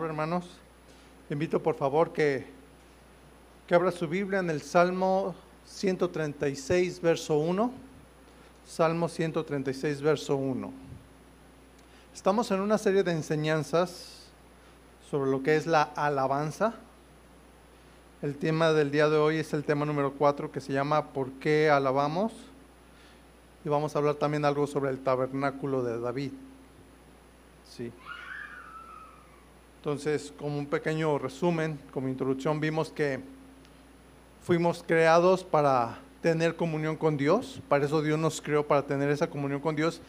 hermanos. Invito por favor que, que abra su Biblia en el Salmo 136, verso 1. Salmo 136, verso 1. Estamos en una serie de enseñanzas sobre lo que es la alabanza. El tema del día de hoy es el tema número 4 que se llama ¿Por qué alabamos? Y vamos a hablar también algo sobre el tabernáculo de David. Sí. Entonces, como un pequeño resumen, como introducción, vimos que fuimos creados para tener comunión con Dios, para eso Dios nos creó, para tener esa comunión con Dios,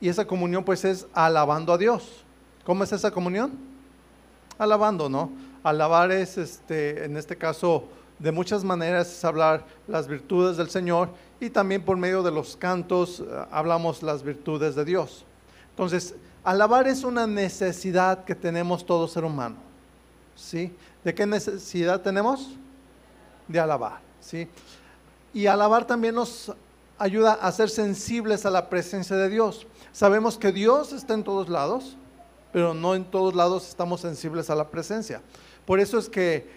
y esa comunión pues es alabando a Dios. ¿Cómo es esa comunión? Alabando, ¿no? Alabar es, este, en este caso, de muchas maneras es hablar las virtudes del Señor y también por medio de los cantos eh, hablamos las virtudes de Dios. Entonces, Alabar es una necesidad que tenemos todo ser humano. ¿Sí? ¿De qué necesidad tenemos? De alabar. ¿Sí? Y alabar también nos ayuda a ser sensibles a la presencia de Dios. Sabemos que Dios está en todos lados, pero no en todos lados estamos sensibles a la presencia. Por eso es que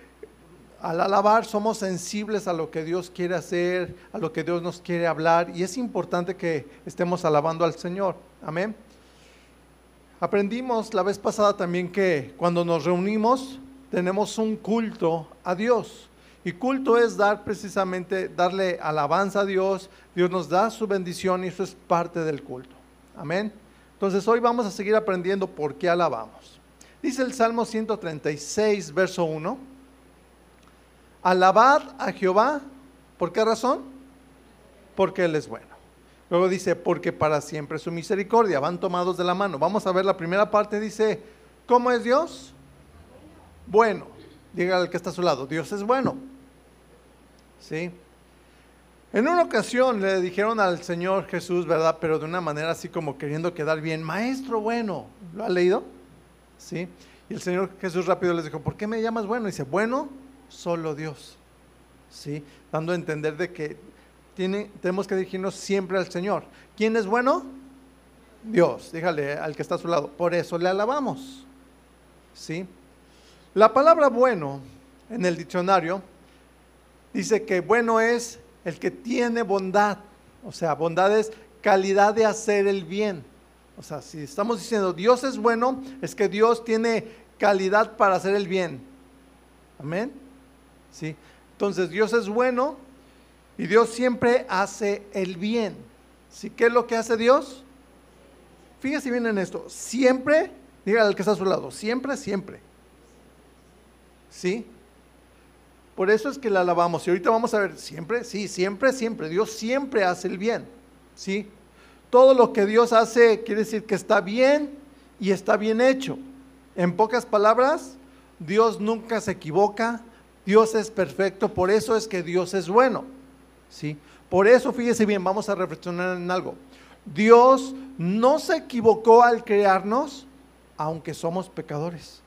al alabar somos sensibles a lo que Dios quiere hacer, a lo que Dios nos quiere hablar, y es importante que estemos alabando al Señor. Amén. Aprendimos la vez pasada también que cuando nos reunimos tenemos un culto a Dios. Y culto es dar precisamente, darle alabanza a Dios. Dios nos da su bendición y eso es parte del culto. Amén. Entonces hoy vamos a seguir aprendiendo por qué alabamos. Dice el Salmo 136, verso 1. Alabad a Jehová. ¿Por qué razón? Porque Él es bueno. Luego dice, porque para siempre su misericordia, van tomados de la mano. Vamos a ver la primera parte, dice, ¿cómo es Dios? Bueno. Diga al que está a su lado, Dios es bueno. ¿Sí? En una ocasión le dijeron al Señor Jesús, ¿verdad? Pero de una manera así como queriendo quedar bien, maestro bueno. ¿Lo ha leído? ¿Sí? Y el Señor Jesús rápido les dijo, ¿por qué me llamas bueno? Y dice, bueno, solo Dios. ¿Sí? Dando a entender de que tenemos que dirigirnos siempre al Señor. ¿Quién es bueno? Dios. Dígale al que está a su lado. Por eso le alabamos. ¿Sí? La palabra bueno en el diccionario dice que bueno es el que tiene bondad. O sea, bondad es calidad de hacer el bien. O sea, si estamos diciendo Dios es bueno, es que Dios tiene calidad para hacer el bien. Amén. ¿Sí? Entonces Dios es bueno y Dios siempre hace el bien. ¿Sí? ¿Qué es lo que hace Dios? Fíjese bien en esto. Siempre, dígale al que está a su lado, siempre, siempre. ¿Sí? Por eso es que la alabamos. Y ahorita vamos a ver, siempre, sí, siempre, siempre. Dios siempre hace el bien. ¿Sí? Todo lo que Dios hace quiere decir que está bien y está bien hecho. En pocas palabras, Dios nunca se equivoca, Dios es perfecto, por eso es que Dios es bueno. ¿Sí? Por eso, fíjese bien, vamos a reflexionar en algo. Dios no se equivocó al crearnos, aunque somos pecadores.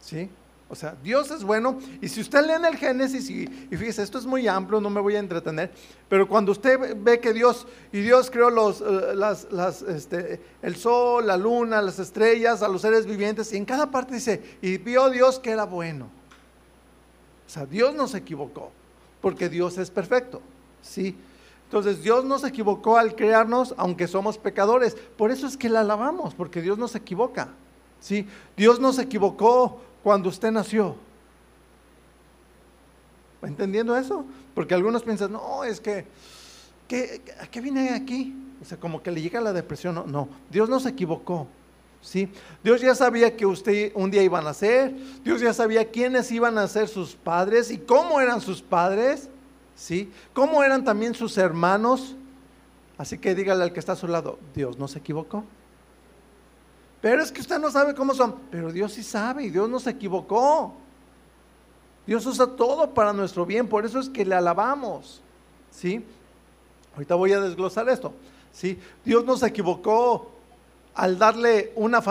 ¿Sí? O sea, Dios es bueno. Y si usted lee en el Génesis, y, fíjese, esto es muy amplio, no me voy a entretener, pero cuando usted ve que Dios, y Dios creó los, eh, las, este, el sol, la luna, las estrellas, a los seres vivientes, y en cada parte dice, y vio Dios que era bueno. O sea, Dios no se equivocó porque Dios es perfecto. ¿sí? Entonces Dios no se equivocó al crearnos, aunque somos pecadores. Por eso es que le alabamos, porque Dios no se equivoca. ¿sí? Dios no se equivocó cuando usted nació. ¿Va entendiendo eso? Porque algunos piensan, no, es que, ¿a qué vine aquí? O sea, como que le llega la depresión. No, no, Dios no se equivocó. ¿Sí? Dios ya sabía que usted un día iba a nacer, Dios ya sabía quiénes iban a ser sus padres y cómo eran sus padres, ¿sí? Cómo eran también sus hermanos. Así que dígale al que está a su lado, Dios no se equivocó. Pero es que usted no sabe cómo son. Pero Dios sí sabe y Dios no se equivocó. Dios usa todo para nuestro bien, por eso es que le alabamos. ¿Sí? Ahorita voy a desglosar esto. ¿Sí? Dios no se equivocó al darle una,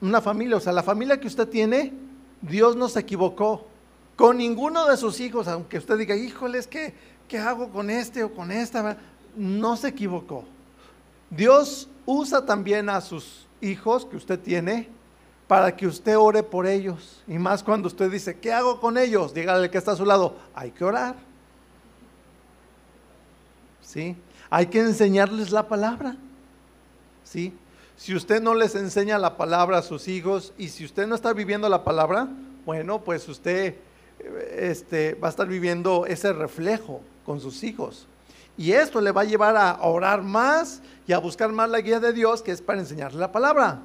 una familia, o sea, la familia que usted tiene, Dios no se equivocó. Con ninguno de sus hijos, aunque usted diga, híjole, es que, ¿qué hago con este o con esta? No se equivocó. Dios usa también a sus hijos que usted tiene para que usted ore por ellos. Y más cuando usted dice, ¿qué hago con ellos? Dígale que está a su lado, hay que orar. ¿Sí? Hay que enseñarles la palabra. ¿Sí? Si usted no les enseña la palabra a sus hijos y si usted no está viviendo la palabra, bueno, pues usted este, va a estar viviendo ese reflejo con sus hijos. Y esto le va a llevar a orar más y a buscar más la guía de Dios, que es para enseñarle la palabra.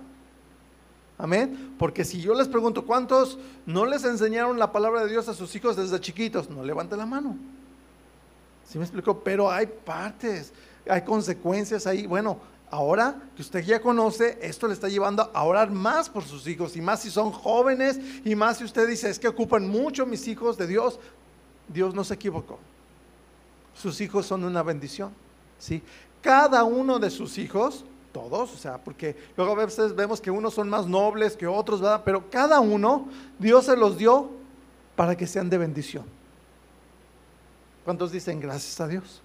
Amén. Porque si yo les pregunto, ¿cuántos no les enseñaron la palabra de Dios a sus hijos desde chiquitos? No levante la mano. ¿Sí me explico? Pero hay partes, hay consecuencias ahí. Bueno, ahora que usted ya conoce, esto le está llevando a orar más por sus hijos y más si son jóvenes y más si usted dice, es que ocupan mucho mis hijos de Dios. Dios no se equivocó. Sus hijos son una bendición. ¿sí? Cada uno de sus hijos, todos, o sea, porque luego a veces vemos que unos son más nobles que otros, ¿verdad? Pero cada uno, Dios se los dio para que sean de bendición. ¿Cuántos dicen gracias a Dios?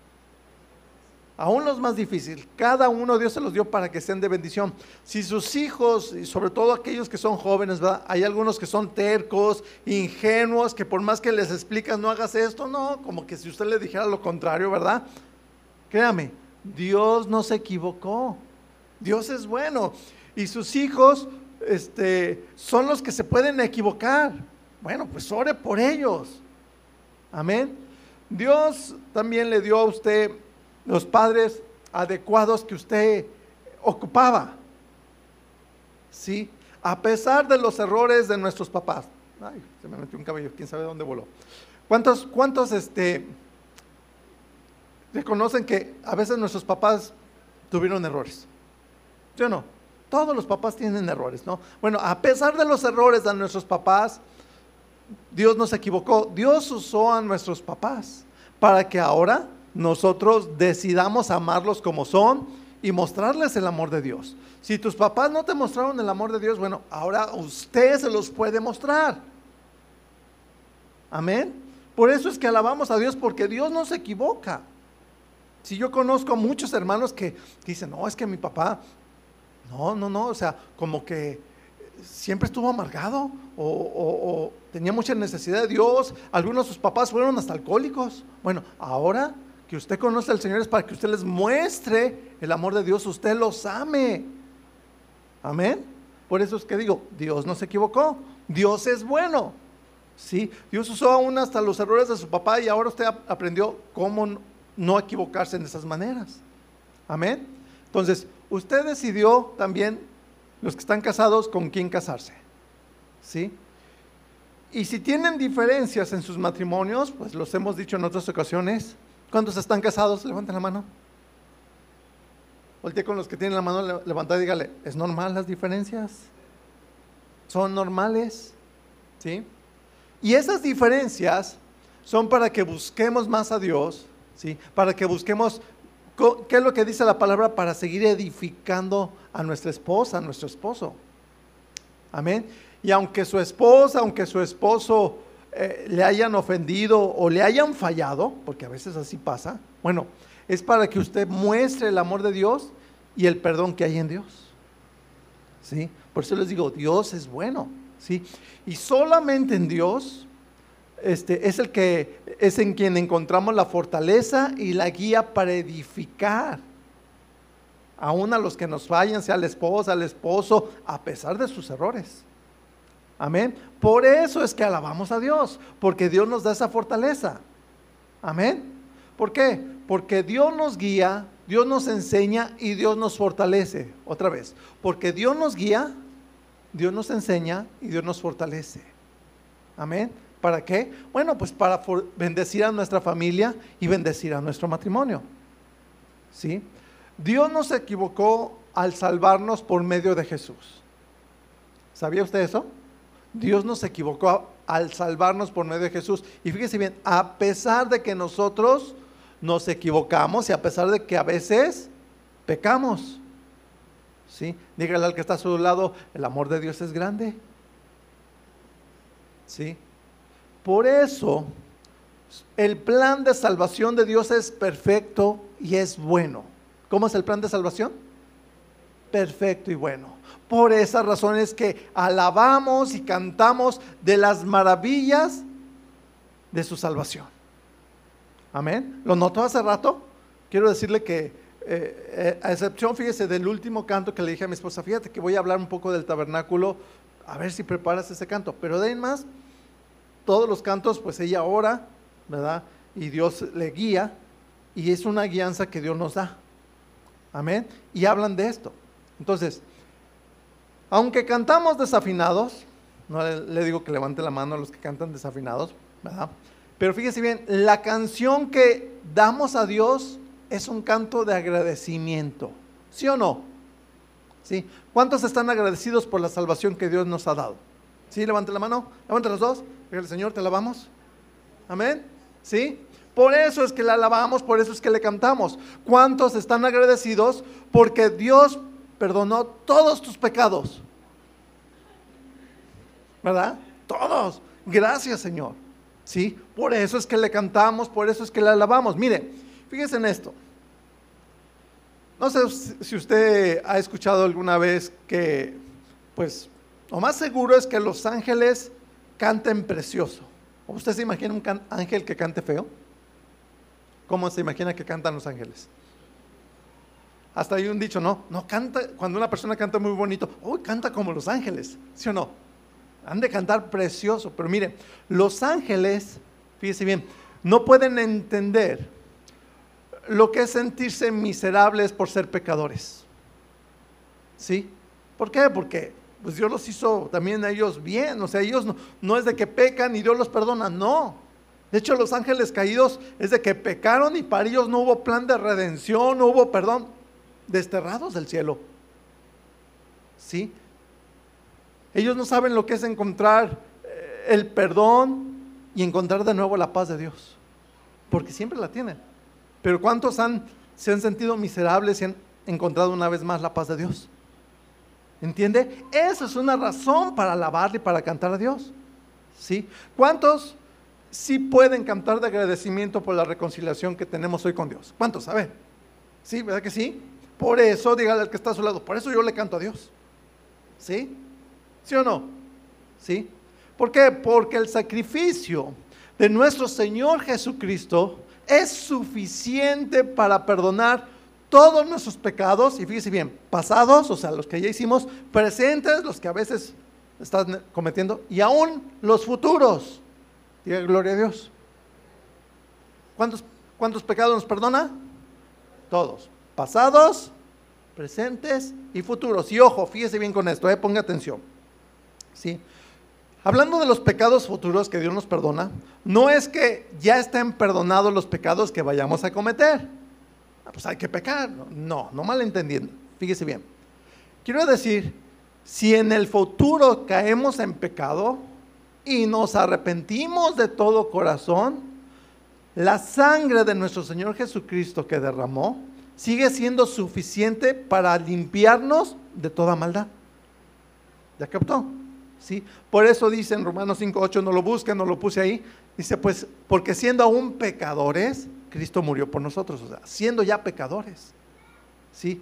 Aún los más difíciles, cada uno Dios se los dio para que sean de bendición. Si sus hijos, y sobre todo aquellos que son jóvenes, ¿verdad? hay algunos que son tercos, ingenuos, que por más que les explicas no hagas esto, no, como que si usted le dijera lo contrario, ¿verdad? Créame, Dios no se equivocó. Dios es bueno. Y sus hijos este, son los que se pueden equivocar. Bueno, pues ore por ellos. Amén. Dios también le dio a usted los padres adecuados que usted ocupaba. ¿Sí? A pesar de los errores de nuestros papás. Ay, se me metió un cabello, quién sabe dónde voló. ¿Cuántos, cuántos este, reconocen que a veces nuestros papás tuvieron errores? ¿Sí o no? Todos los papás tienen errores, ¿no? Bueno, a pesar de los errores de nuestros papás, Dios nos equivocó. Dios usó a nuestros papás para que ahora nosotros decidamos amarlos como son y mostrarles el amor de Dios. Si tus papás no te mostraron el amor de Dios, bueno, ahora usted se los puede mostrar. Amén. Por eso es que alabamos a Dios porque Dios no se equivoca. Si yo conozco muchos hermanos que, dicen, no, es que mi papá, no, no, no, o sea, como que siempre estuvo amargado o, o tenía mucha necesidad de Dios. Algunos de sus papás fueron hasta alcohólicos. Bueno, ahora que usted conoce al Señor es para que usted les muestre el amor de Dios, usted los ame. Amén. Por eso es que digo, Dios no se equivocó, Dios es bueno. Sí, Dios usó aún hasta los errores de su papá y ahora usted aprendió cómo no equivocarse en esas maneras. Amén. Entonces, usted decidió también, los que están casados, con quién casarse. ¿Sí? Y si tienen diferencias en sus matrimonios, pues los hemos dicho en otras ocasiones, ¿Cuántos están casados? Levanten la mano. Voltea con los que tienen la mano levantada y dígale, ¿es normal las diferencias? ¿Son normales? ¿Sí? Y esas diferencias son para que busquemos más a Dios, ¿sí? Para que busquemos, ¿qué es lo que dice la palabra? Para seguir edificando a nuestra esposa, a nuestro esposo. Amén. Y aunque su esposa, aunque su esposo eh, le hayan ofendido o le hayan fallado, porque a veces así pasa, bueno, es para que usted muestre el amor de Dios y el perdón que hay en Dios. ¿Sí? Por eso les digo, Dios es bueno, ¿sí? Y solamente en Dios este, es el que es en quien encontramos la fortaleza y la guía para edificar. Aún a los que nos fallan, sea la esposa, el esposo, a pesar de sus errores. Amén. Por eso es que alabamos a Dios, porque Dios nos da esa fortaleza. Amén. ¿Por qué? Porque Dios nos guía, Dios nos enseña y Dios nos fortalece. Otra vez, porque Dios nos guía, Dios nos enseña y Dios nos fortalece. Amén. ¿Para qué? Bueno, pues para bendecir a nuestra familia y bendecir a nuestro matrimonio. ¿Sí? Dios nos equivocó al salvarnos por medio de Jesús. ¿Sabía usted eso? Dios nos equivocó al salvarnos por medio de Jesús. Y fíjese bien, a pesar de que nosotros nos equivocamos y a pesar de que a veces pecamos. ¿Sí? Dígale al que está a su lado, el amor de Dios es grande. ¿Sí? Por eso, el plan de salvación de Dios es perfecto y es bueno. ¿Cómo es el plan de salvación? perfecto y bueno. Por esa razón es que alabamos y cantamos de las maravillas de su salvación. Amén. ¿Lo notó hace rato? Quiero decirle que, eh, eh, a excepción, fíjese, del último canto que le dije a mi esposa, fíjate que voy a hablar un poco del tabernáculo, a ver si preparas ese canto. Pero de más, todos los cantos, pues ella ora, ¿verdad? Y Dios le guía, y es una guianza que Dios nos da. Amén. Y hablan de esto. Entonces, aunque cantamos desafinados, no le, digo que levante la mano a los que cantan desafinados, ¿verdad? Pero fíjese bien, la canción que damos a Dios es un canto de agradecimiento. ¿Sí o no? ¿Sí? ¿Cuántos están agradecidos por la salvación que Dios nos ha dado? ¿Sí? Levante la mano. Levante los dos. Dígale, Señor, te alabamos. Amén. ¿Sí? Por eso es que le alabamos, por eso es que le cantamos. ¿Cuántos están agradecidos porque Dios perdonó todos tus pecados? ¿Verdad? Todos. Gracias, Señor. ¿Sí? Por eso es que le cantamos, por eso es que le alabamos. Mire, fíjese en esto. No sé si usted ha escuchado alguna vez que, pues, lo más seguro es que los ángeles canten precioso. ¿Usted se imagina un ángel que cante feo? ¿Cómo se imagina que cantan los ángeles? Hasta hay un dicho, no, no canta, cuando una persona canta muy bonito, uy, canta como los ángeles, ¿sí o no? Han de cantar precioso, pero mire, los ángeles, fíjese bien, no pueden entender lo que es sentirse miserables por ser pecadores. ¿Sí? ¿Por qué? Porque pues Dios los hizo también a ellos bien, o sea, ellos no es de que pecan y Dios los perdona, no. De hecho, los ángeles caídos es de que pecaron y para ellos no hubo plan de redención, no hubo perdón, desterrados del cielo. ¿Sí? Ellos no saben lo que es encontrar eh, el perdón y encontrar de nuevo la paz de Dios, porque siempre la tienen. Pero ¿cuántos han, se han sentido miserables y han encontrado una vez más la paz de Dios? ¿Entiende? Esa es una razón para alabarle y para cantar a Dios. ¿Sí? ¿Cuántos sí pueden cantar de agradecimiento por la reconciliación que tenemos hoy con Dios. ¿Cuántos? A ver. ¿Sí? ¿Verdad que sí? Por eso, dígale al que está a su lado, por eso yo le canto a Dios. ¿Sí? ¿Sí o no? ¿Sí? ¿Por qué? Porque el sacrificio de nuestro Señor Jesucristo es suficiente para perdonar todos nuestros pecados, y fíjese bien, pasados, o sea, los que ya hicimos, presentes, los que a veces están cometiendo, y aún los futuros. Diga gloria a Dios. ¿Cuántos, ¿Cuántos pecados nos perdona? Todos. Pasados, presentes y futuros. Y ojo, fíjese bien con esto, eh, ponga atención. ¿Sí? Hablando de los pecados futuros que Dios nos perdona, no es que ya estén perdonados los pecados que vayamos a cometer. Ah, pues hay que pecar. No, no malentendiendo. Fíjese bien. Quiero decir, si en el futuro caemos en pecado, y nos arrepentimos de todo corazón, la sangre de nuestro Señor Jesucristo que derramó sigue siendo suficiente para limpiarnos de toda maldad. ¿Ya captó? ¿Sí? Por eso dice en Romanos 5.8, no lo busquen, no lo puse ahí, dice pues, porque siendo aún pecadores, Cristo murió por nosotros, o sea, siendo ya pecadores. ¿Sí?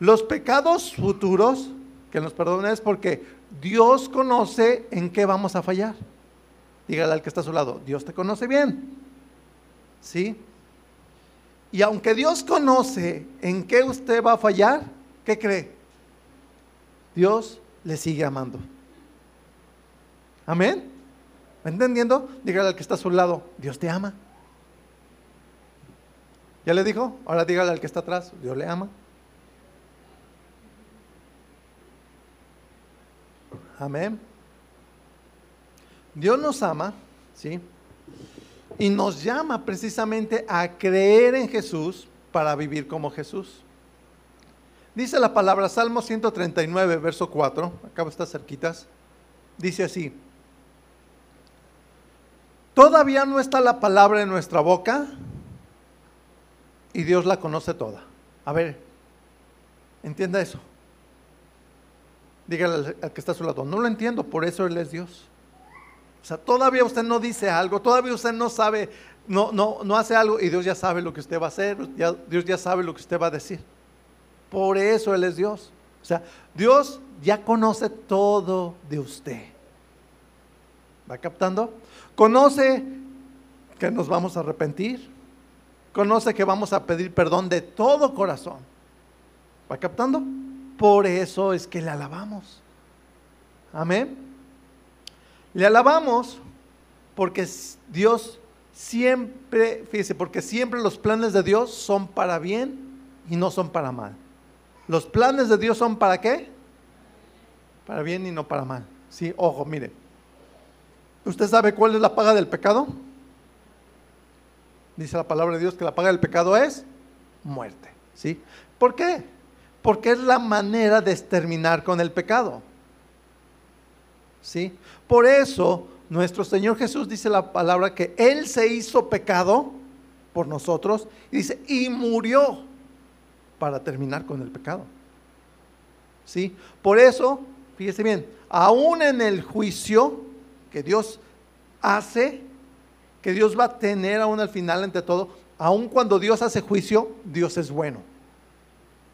Los pecados futuros que nos perdona es porque Dios conoce en qué vamos a fallar. Dígale al que está a su lado, Dios te conoce bien. ¿Sí? Y aunque Dios conoce en qué usted va a fallar, ¿qué cree? Dios le sigue amando. Amén. ¿Me entendiendo? Dígale al que está a su lado, Dios te ama. ¿Ya le dijo? Ahora dígale al que está atrás, Dios le ama. Amén. Dios nos ama, ¿sí? Y nos llama precisamente a creer en Jesús para vivir como Jesús. Dice la palabra Salmo 139, verso 4, acá está cerquitas. Dice así: Todavía no está la palabra en nuestra boca y Dios la conoce toda. A ver, entienda eso. Dígale al, que está a su lado, no lo entiendo, por eso Él es Dios. O sea, todavía usted no dice algo, todavía usted no sabe, no, no, no hace algo y Dios ya sabe lo que usted va a hacer, Dios ya sabe lo que usted va a decir. Por eso Él es Dios. O sea, Dios ya conoce todo de usted. ¿Va captando? Conoce que nos vamos a arrepentir. Conoce que vamos a pedir perdón de todo corazón. ¿Va captando? Por eso es que le alabamos. Amén. Le alabamos porque Dios siempre, fíjese, porque siempre los planes de Dios son para bien y no son para mal. Los planes de Dios son para qué? Para bien y no para mal. Sí, ojo, mire. ¿Usted sabe cuál es la paga del pecado? Dice la palabra de Dios que la paga del pecado es muerte. ¿Sí? ¿Por qué? Porque es la manera de exterminar con el pecado. ¿Sí? Por eso nuestro Señor Jesús dice la palabra que Él se hizo pecado por nosotros y dice, y murió para terminar con el pecado. ¿Sí? Por eso, fíjese bien, aún en el juicio que Dios hace, que Dios va a tener aún al final entre todo, aún cuando Dios hace juicio, Dios es bueno.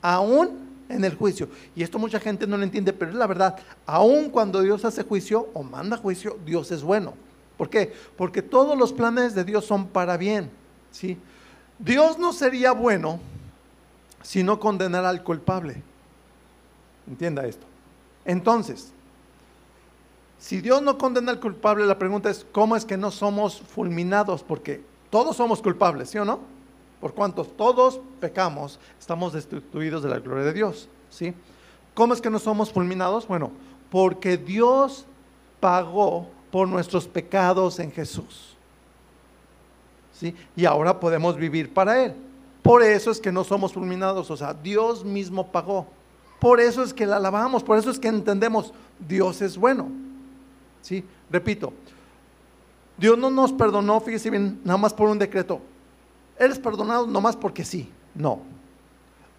Aún en el juicio. Y esto mucha gente no lo entiende, pero es la verdad. Aún cuando Dios hace juicio o manda juicio, Dios es bueno. ¿Por qué? Porque todos los planes de Dios son para bien. ¿sí? Dios no sería bueno si no condenara al culpable. Entienda esto. Entonces, si Dios no condena al culpable, la pregunta es, ¿cómo es que no somos fulminados? Porque todos somos culpables, ¿sí o no? Por cuanto todos pecamos, estamos destituidos de la gloria de Dios. ¿sí? ¿Cómo es que no somos fulminados? Bueno, porque Dios pagó por nuestros pecados en Jesús. ¿sí? Y ahora podemos vivir para Él. Por eso es que no somos fulminados, o sea, Dios mismo pagó. Por eso es que la alabamos, por eso es que entendemos, Dios es bueno. ¿Sí? Repito, Dios no nos perdonó, fíjese bien, nada más por un decreto eres perdonado nomás porque sí. No.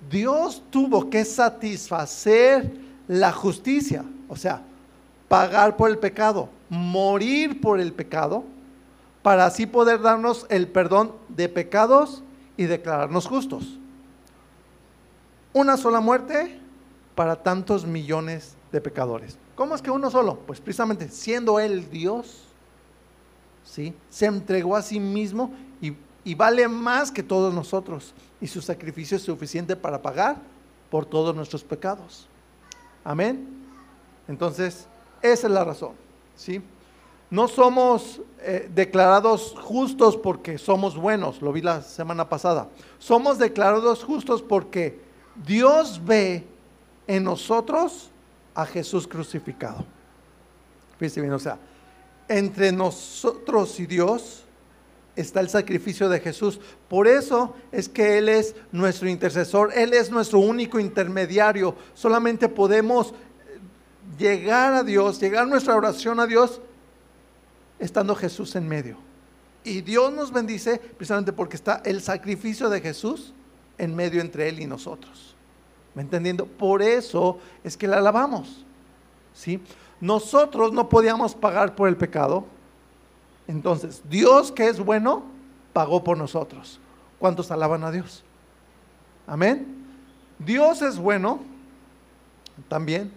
Dios tuvo que satisfacer la justicia, o sea, pagar por el pecado, morir por el pecado, para así poder darnos el perdón de pecados y declararnos justos. Una sola muerte para tantos millones de pecadores. ¿Cómo es que uno solo? Pues precisamente siendo Él Dios, ¿sí? se entregó a sí mismo y vale más que todos nosotros. Y su sacrificio es suficiente para pagar por todos nuestros pecados. Amén. Entonces, esa es la razón. ¿sí? No somos eh, declarados justos porque somos buenos, lo vi la semana pasada. Somos declarados justos porque Dios ve en nosotros a Jesús crucificado. Fíjense bien, o sea, entre nosotros y Dios está el sacrificio de Jesús. Por eso es que Él es nuestro intercesor, Él es nuestro único intermediario. Solamente podemos llegar a Dios, llegar nuestra oración a Dios estando Jesús en medio. Y Dios nos bendice precisamente porque está el sacrificio de Jesús en medio entre Él y nosotros. ¿Me entendiendo? Por eso es que le alabamos. ¿sí? Nosotros no podíamos pagar por el pecado, entonces, Dios que es bueno, pagó por nosotros. ¿Cuántos alaban a Dios? Amén. Dios es bueno también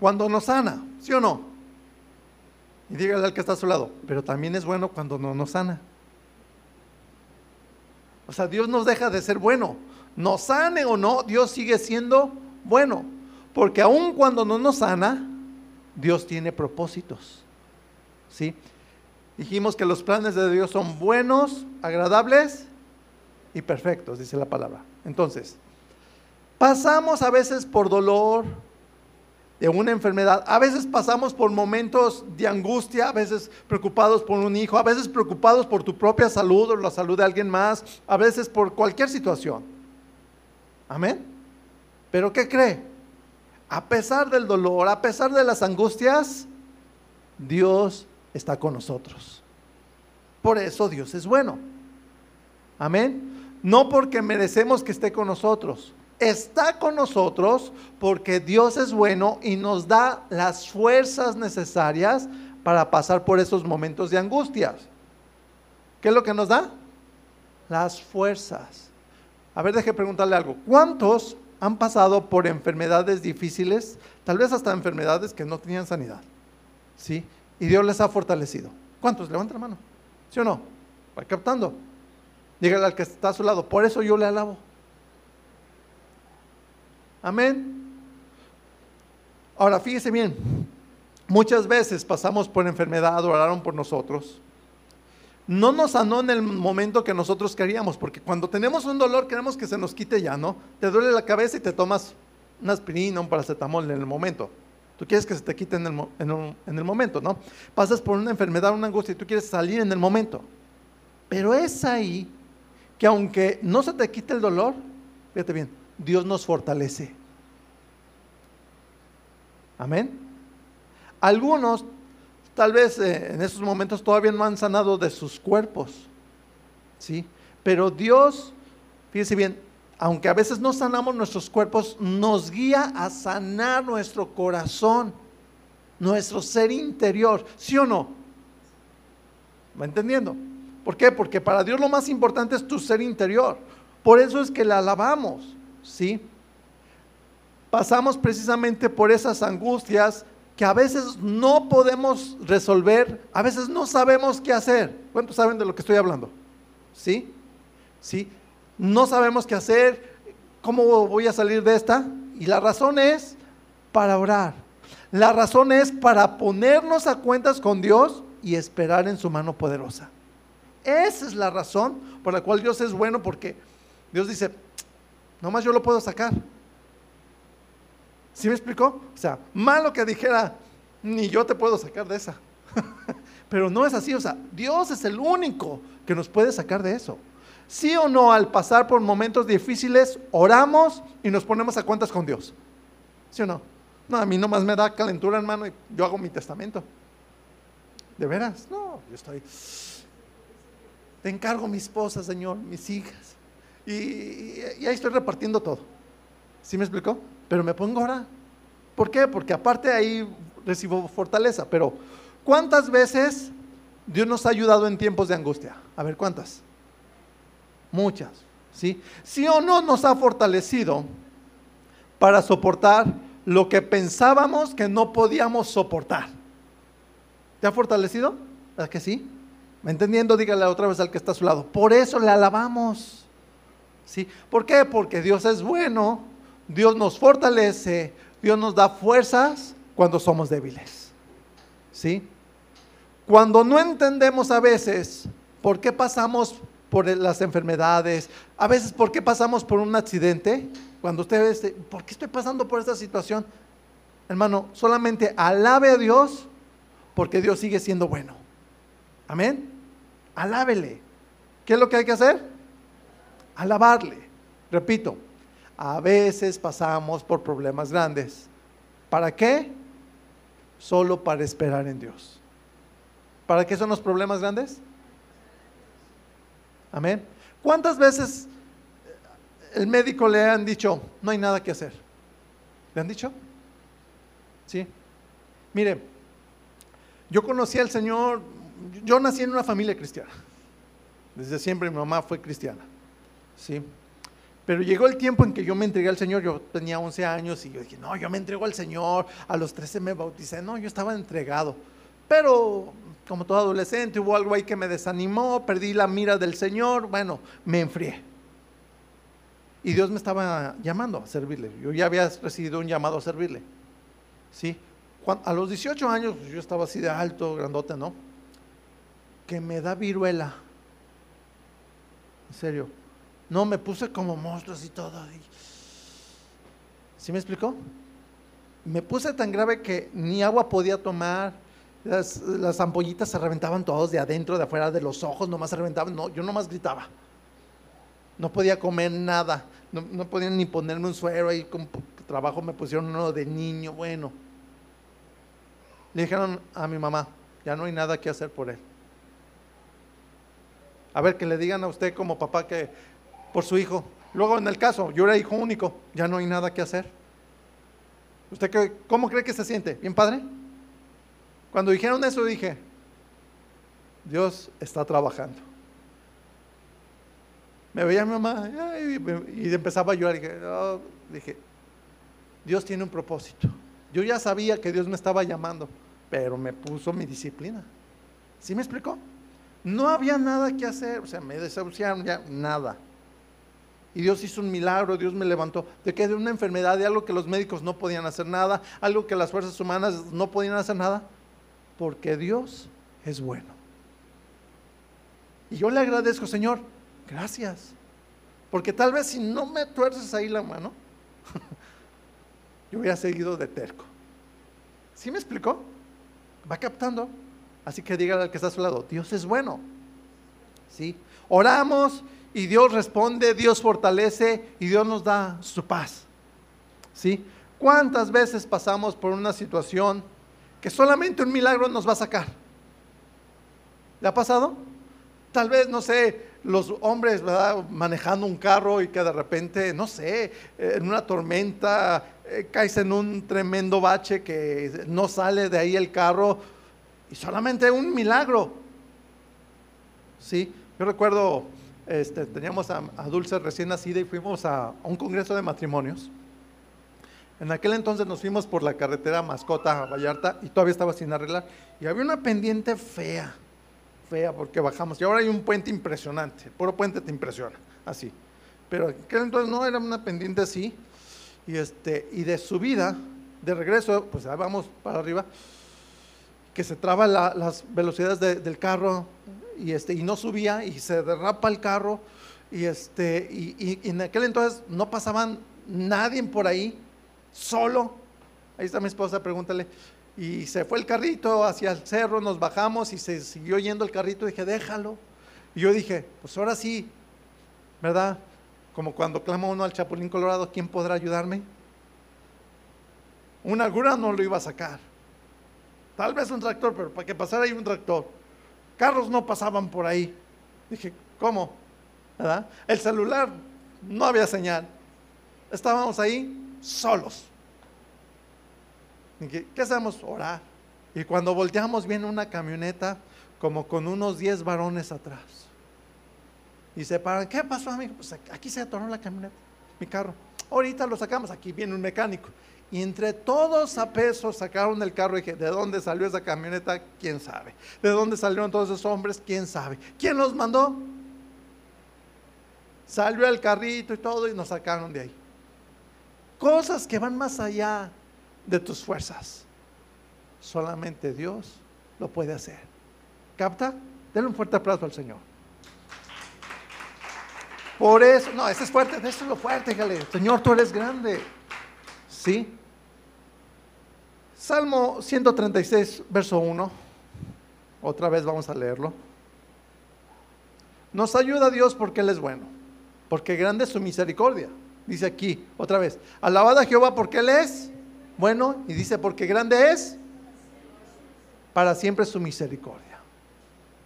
cuando nos sana, ¿sí o no? Y dígale al que está a su lado, pero también es bueno cuando no nos sana. O sea, Dios nos deja de ser bueno. Nos sane o no, Dios sigue siendo bueno. Porque aun cuando no nos sana, Dios tiene propósitos. ¿Sí? Dijimos que los planes de Dios son buenos, agradables y perfectos, dice la palabra. Entonces, pasamos a veces por dolor de una enfermedad, a veces pasamos por momentos de angustia, a veces preocupados por un hijo, a veces preocupados por tu propia salud o la salud de alguien más, a veces por cualquier situación. Amén. Pero ¿qué cree? A pesar del dolor, a pesar de las angustias, Dios está con nosotros. Por eso Dios es bueno. Amén. No porque merecemos que esté con nosotros. Está con nosotros porque Dios es bueno y nos da las fuerzas necesarias para pasar por esos momentos de angustias. ¿Qué es lo que nos da? Las fuerzas. A ver, deje preguntarle algo. ¿Cuántos han pasado por enfermedades difíciles, tal vez hasta enfermedades que no tenían sanidad. ¿Sí? Y Dios les ha fortalecido. ¿Cuántos? Levanta la mano. ¿Sí o no? Va captando. Dígale al que está a su lado, por eso yo le alabo. Amén. Ahora, fíjese bien, muchas veces pasamos por enfermedad, oraron por nosotros. No nos sanó en el momento que nosotros queríamos, porque cuando tenemos un dolor queremos que se nos quite ya, ¿no? Te duele la cabeza y te tomas una aspirina, un paracetamol en el momento. Tú quieres que se te quite en el, en el momento, ¿no? Pasas por una enfermedad, una angustia y tú quieres salir en el momento. Pero es ahí que aunque no se te quite el dolor, fíjate bien, Dios nos fortalece. Amén. Algunos tal vez eh, en esos momentos todavía no han sanado de sus cuerpos. ¿Sí? Pero Dios, fíjese bien, aunque a veces no sanamos nuestros cuerpos, nos guía a sanar nuestro corazón, nuestro ser interior, ¿sí o no? ¿Va entendiendo? ¿Por qué? Porque para Dios lo más importante es tu ser interior. Por eso es que le alabamos, ¿sí? Pasamos precisamente por esas angustias que a veces no podemos resolver, a veces no sabemos qué hacer. ¿Cuántos saben de lo que estoy hablando? ¿Sí? ¿Sí? No sabemos qué hacer, cómo voy a salir de esta. Y la razón es para orar. La razón es para ponernos a cuentas con Dios y esperar en su mano poderosa. Esa es la razón por la cual Dios es bueno, porque Dios dice, nomás yo lo puedo sacar. ¿Sí me explicó? O sea, malo que dijera, ni yo te puedo sacar de esa. Pero no es así, o sea, Dios es el único que nos puede sacar de eso. ¿Sí o no al pasar por momentos difíciles oramos y nos ponemos a cuentas con Dios? ¿Sí o no? No, a mí nomás me da calentura, hermano, y yo hago mi testamento. ¿De veras? No, yo estoy... Te encargo mi esposa, Señor, mis hijas. Y, ahí estoy repartiendo todo. ¿Sí me explicó? Pero me pongo ahora. ¿Por qué? Porque aparte ahí recibo fortaleza. Pero ¿cuántas veces Dios nos ha ayudado en tiempos de angustia? A ver, ¿cuántas? Muchas, ¿sí? Sí o no nos ha fortalecido para soportar lo que pensábamos que no podíamos soportar. ¿Te ha fortalecido? ¿Verdad que sí? ¿Me entendiendo? Dígale otra vez al que está a su lado. Por eso le alabamos. ¿Sí? ¿Por qué? Porque Dios es bueno, Dios nos fortalece, Dios nos da fuerzas cuando somos débiles. ¿Sí? Cuando no entendemos a veces por qué pasamos por las enfermedades, a veces por qué pasamos por un accidente, cuando usted ve, ¿por qué estoy pasando por esta situación? Hermano, solamente alabe a Dios porque Dios sigue siendo bueno. Amén. Alábele. ¿Qué es lo que hay que hacer? Alabarle. Repito, a veces pasamos por problemas grandes. ¿Para qué? Solo para esperar en Dios. ¿Para qué son los problemas grandes? Amén. ¿Cuántas veces el médico le han dicho, no hay nada que hacer? ¿Le han dicho? Sí. Mire, yo conocí al Señor, yo nací en una familia cristiana. Desde siempre mi mamá fue cristiana. Sí. Pero llegó el tiempo en que yo me entregué al Señor, yo tenía 11 años y yo dije, no, yo me entrego al Señor, a los 13 me bauticé, no, yo estaba entregado. Pero como todo adolescente, hubo algo ahí que me desanimó, perdí la mira del Señor, bueno, me enfrié. Y Dios me estaba llamando a servirle. Yo ya había recibido un llamado a servirle. ¿Sí? a los 18 años, pues, yo estaba así de alto, grandote, ¿no? Que me da viruela. En serio. No, me puse como monstruos y todo. ¿Sí me explicó? Me puse tan grave que ni agua podía tomar, las, ampollitas se reventaban todos de adentro, de afuera, de los ojos, nomás se reventaban. No, yo nomás gritaba. No podía comer nada. No, no podían ni ponerme un suero ahí con trabajo. Me pusieron uno de niño. Bueno. Le dijeron a mi mamá, ya no hay nada que hacer por él. A ver, que le digan a usted como papá que por su hijo. Luego en el caso, yo era hijo único, ya no hay nada que hacer. ¿Usted cómo cree que se siente? ¿Bien padre? Cuando dijeron eso dije, Dios está trabajando. Me veía mi mamá y, empezaba a llorar. Dije, dije, Dios tiene un propósito. Yo ya sabía que Dios me estaba llamando, pero me puso mi disciplina. ¿Sí me explicó? No había nada que hacer, o sea, me desahuciaron ya, nada. Y Dios hizo un milagro, Dios me levantó de que de una enfermedad, de algo que los médicos no podían hacer nada, algo que las fuerzas humanas no podían hacer nada, porque Dios es bueno. Y yo le agradezco, Señor, gracias. Porque tal vez si no me tuerces ahí la mano, yo hubiera seguido de terco. ¿Sí me explicó? Va captando. Así que dígale al que está a su lado, Dios es bueno. ¿Sí? Oramos y Dios responde, Dios fortalece y Dios nos da su paz. ¿Sí? ¿Cuántas veces pasamos por una situación que solamente un milagro nos va a sacar? ¿Le ha pasado? Tal vez, no sé, los hombres ¿verdad? manejando un carro y que de repente, no sé, en una tormenta eh, caes en un tremendo bache que no sale de ahí el carro y solamente un milagro. Sí, yo recuerdo este, teníamos a, Dulce recién nacida y fuimos a, un congreso de matrimonios. En aquel entonces nos fuimos por la carretera Mascota a Vallarta y todavía estaba sin arreglar. Y había una pendiente fea, fea porque bajamos. Y ahora hay un puente impresionante. El puro puente te impresiona, así. Pero en aquel entonces no era una pendiente así. Y, este, y de subida, de regreso, pues vamos para arriba, que se traba las velocidades del carro, y, este, y no subía y se derrapa el carro y, este, y, en aquel entonces no pasaban nadie por ahí, solo. Ahí está mi esposa, pregúntale. Y se fue el carrito hacia el cerro, nos bajamos y se siguió yendo el carrito. Dije, déjalo. Y yo dije, pues ahora sí, ¿verdad? Como cuando clama uno al Chapulín Colorado, ¿quién podrá ayudarme? Una grúa no lo iba a sacar. Tal vez un tractor, pero para que pasara ahí un tractor. Carros no pasaban por ahí. Dije, ¿cómo? ¿Verdad? El celular no había señal. Estábamos ahí solos. ¿qué hacemos? Orar. Y cuando volteamos viene una camioneta como con unos 10 varones atrás. Y se paran, ¿qué pasó, amigo? Pues aquí se atoró la camioneta, mi carro. Ahorita lo sacamos, aquí viene un mecánico. Y entre todos a peso sacaron el carro y dije, ¿de dónde salió esa camioneta? ¿Quién sabe? ¿De dónde salieron todos esos hombres? ¿Quién sabe? ¿Quién los mandó? Salió el carrito y todo y nos sacaron de ahí. Cosas que van más allá de tus fuerzas. Solamente Dios lo puede hacer. ¿Capta? Denle un fuerte aplauso al Señor. Por eso, no, ese es fuerte, eso es lo fuerte, Gale. Señor, tú eres grande. ¿Sí? Salmo 136, verso 1. Otra vez vamos a leerlo. Nos ayuda Dios porque Él es bueno, porque grande es su misericordia. Dice aquí, otra vez, alabada a Jehová porque Él es bueno y dice porque grande es para siempre su misericordia.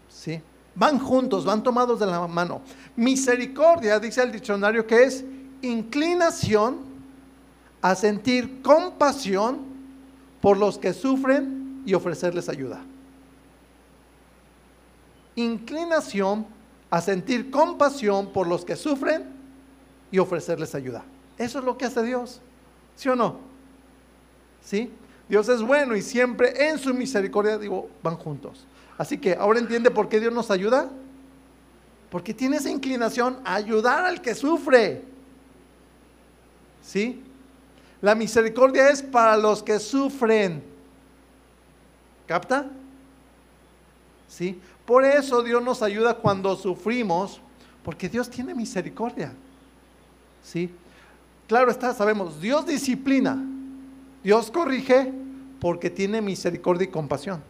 ¿Sí? Van juntos, van tomados de la mano. Misericordia, dice el diccionario, que es inclinación a sentir compasión por los que sufren y ofrecerles ayuda. Inclinación a sentir compasión por los que sufren y ofrecerles ayuda. Eso es lo que hace Dios. ¿Sí o no? ¿Sí? Dios es bueno y siempre en su misericordia, digo, van juntos. Así que ahora entiende por qué Dios nos ayuda. Porque tiene esa inclinación a ayudar al que sufre. ¿Sí? La misericordia es para los que sufren. ¿Capta? ¿Sí? Por eso Dios nos ayuda cuando sufrimos, porque Dios tiene misericordia. ¿Sí? Claro está, sabemos, Dios disciplina, Dios corrige porque tiene misericordia y compasión.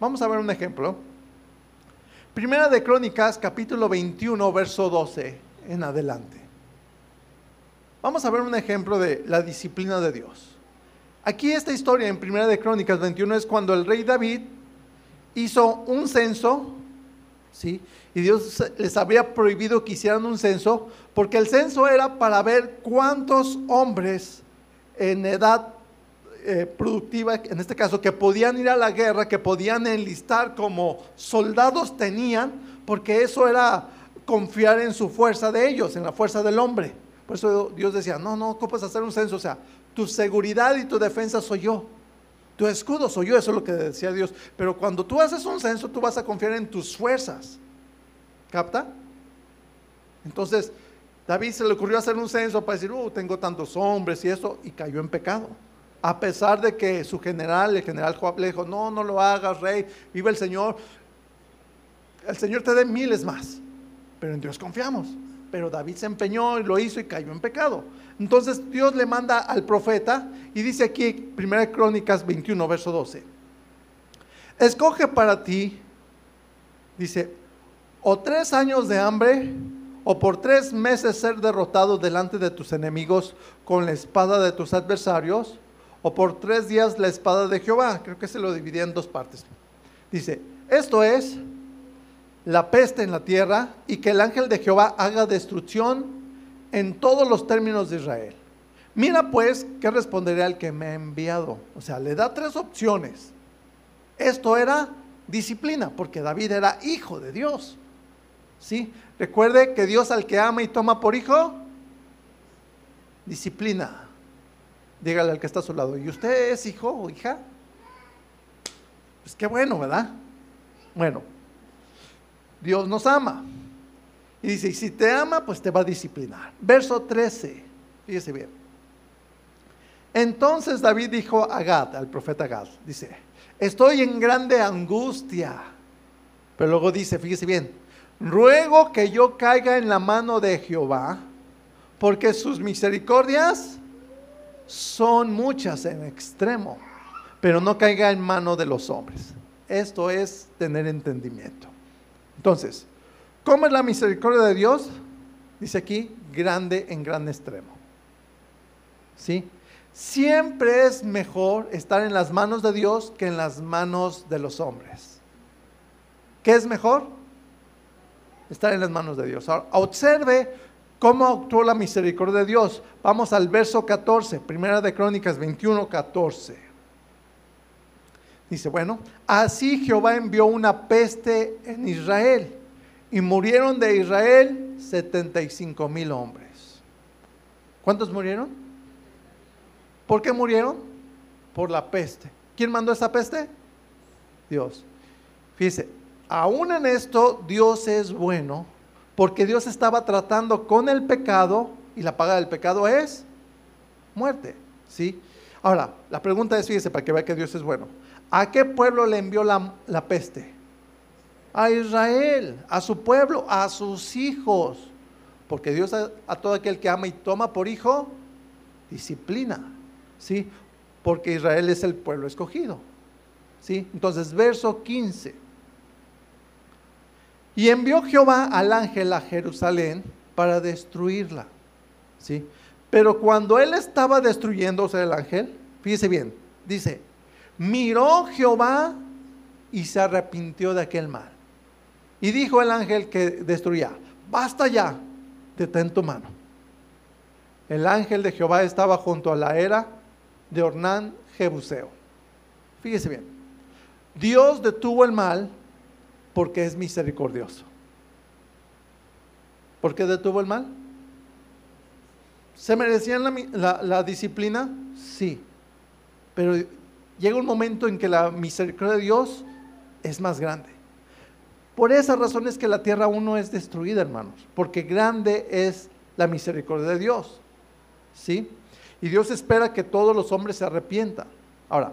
Vamos a ver un ejemplo. Primera de Crónicas, capítulo 21, verso 12 en adelante. Vamos a ver un ejemplo de la disciplina de Dios. Aquí esta historia en Primera de Crónicas 21 es cuando el rey David hizo un censo, ¿sí? Y Dios les había prohibido que hicieran un censo, porque el censo era para ver cuántos hombres en edad eh, productiva, en este caso, que podían ir a la guerra, que podían enlistar como soldados tenían, porque eso era confiar en su fuerza de ellos, en la fuerza del hombre. Por eso Dios decía, no, no ocupas hacer un censo, o sea, tu seguridad y tu defensa soy yo. Tu escudo soy yo, eso es lo que decía Dios. Pero cuando tú haces un censo, tú vas a confiar en tus fuerzas. ¿Capta? Entonces, David se le ocurrió hacer un censo para decir, uh, tengo tantos hombres y eso, y cayó en pecado. A pesar de que su general, el general Joab, le dijo, no, no lo hagas, rey, vive el Señor. El Señor te dé miles más. Pero en Dios confiamos. Pero David se empeñó y lo hizo y cayó en pecado. Entonces Dios le manda al profeta y dice aquí, 1 Crónicas 21, verso 12. Escoge para ti, dice, o tres años de hambre o por tres meses ser derrotado delante de tus enemigos con la espada de tus adversarios, o por tres días la espada de Jehová. Creo que se lo dividía en dos partes. Dice, esto es la peste en la tierra y que el ángel de Jehová haga destrucción en todos los términos de Israel. Mira pues qué responderé al que me ha enviado. O sea, le da tres opciones. Esto era disciplina, porque David era hijo de Dios. ¿Sí? Recuerde que Dios al que ama y toma por hijo, disciplina. Dígale al que está a su lado, ¿y usted es hijo o hija? Pues qué bueno, ¿verdad? Bueno, Dios nos ama. Y dice, y si te ama, pues te va a disciplinar. Verso 13, fíjese bien. Entonces David dijo a Gad, al profeta Gad, dice, estoy en grande angustia. Pero luego dice, fíjese bien, ruego que yo caiga en la mano de Jehová, porque sus misericordias son muchas en extremo, pero no caiga en mano de los hombres. Esto es tener entendimiento. Entonces, ¿cómo es la misericordia de Dios? Dice aquí, grande en gran extremo. ¿Sí? Siempre es mejor estar en las manos de Dios que en las manos de los hombres. ¿Qué es mejor? Estar en las manos de Dios. Ahora, observe cómo actuó la misericordia de Dios. Vamos al verso 14, primera de Crónicas 21, 14. Dice, bueno, así Jehová envió una peste en Israel y murieron de Israel 75 mil hombres. ¿Cuántos murieron? ¿Por qué murieron? Por la peste. ¿Quién mandó esa peste? Dios. Fíjese, aún en esto Dios es bueno, porque Dios estaba tratando con el pecado y la paga del pecado es muerte, ¿sí? Ahora, la pregunta es, fíjese, para que vea que Dios es bueno, ¿a qué pueblo le envió la, peste? A Israel, a su pueblo, a sus hijos, porque Dios a, a todo aquel que ama y toma por hijo, disciplina, ¿sí? Porque Israel es el pueblo escogido, ¿sí? Entonces, verso 15. Y envió Jehová al ángel a Jerusalén para destruirla. ¿sí? Pero cuando él estaba destruyendo, el ángel, fíjese bien, dice, miró Jehová y se arrepintió de aquel mal. Y dijo el ángel que destruía, basta ya, detén tu mano. El ángel de Jehová estaba junto a la era de Ornán Jebuseo. Fíjese bien, Dios detuvo el mal porque es misericordioso. ¿Por qué detuvo el mal? ¿Se merecían la, disciplina? Sí. Pero llega un momento en que la misericordia de Dios es más grande. Por esa razón es que la tierra aún no es destruida, hermanos, porque grande es la misericordia de Dios. ¿Sí? Y Dios espera que todos los hombres se arrepientan. Ahora,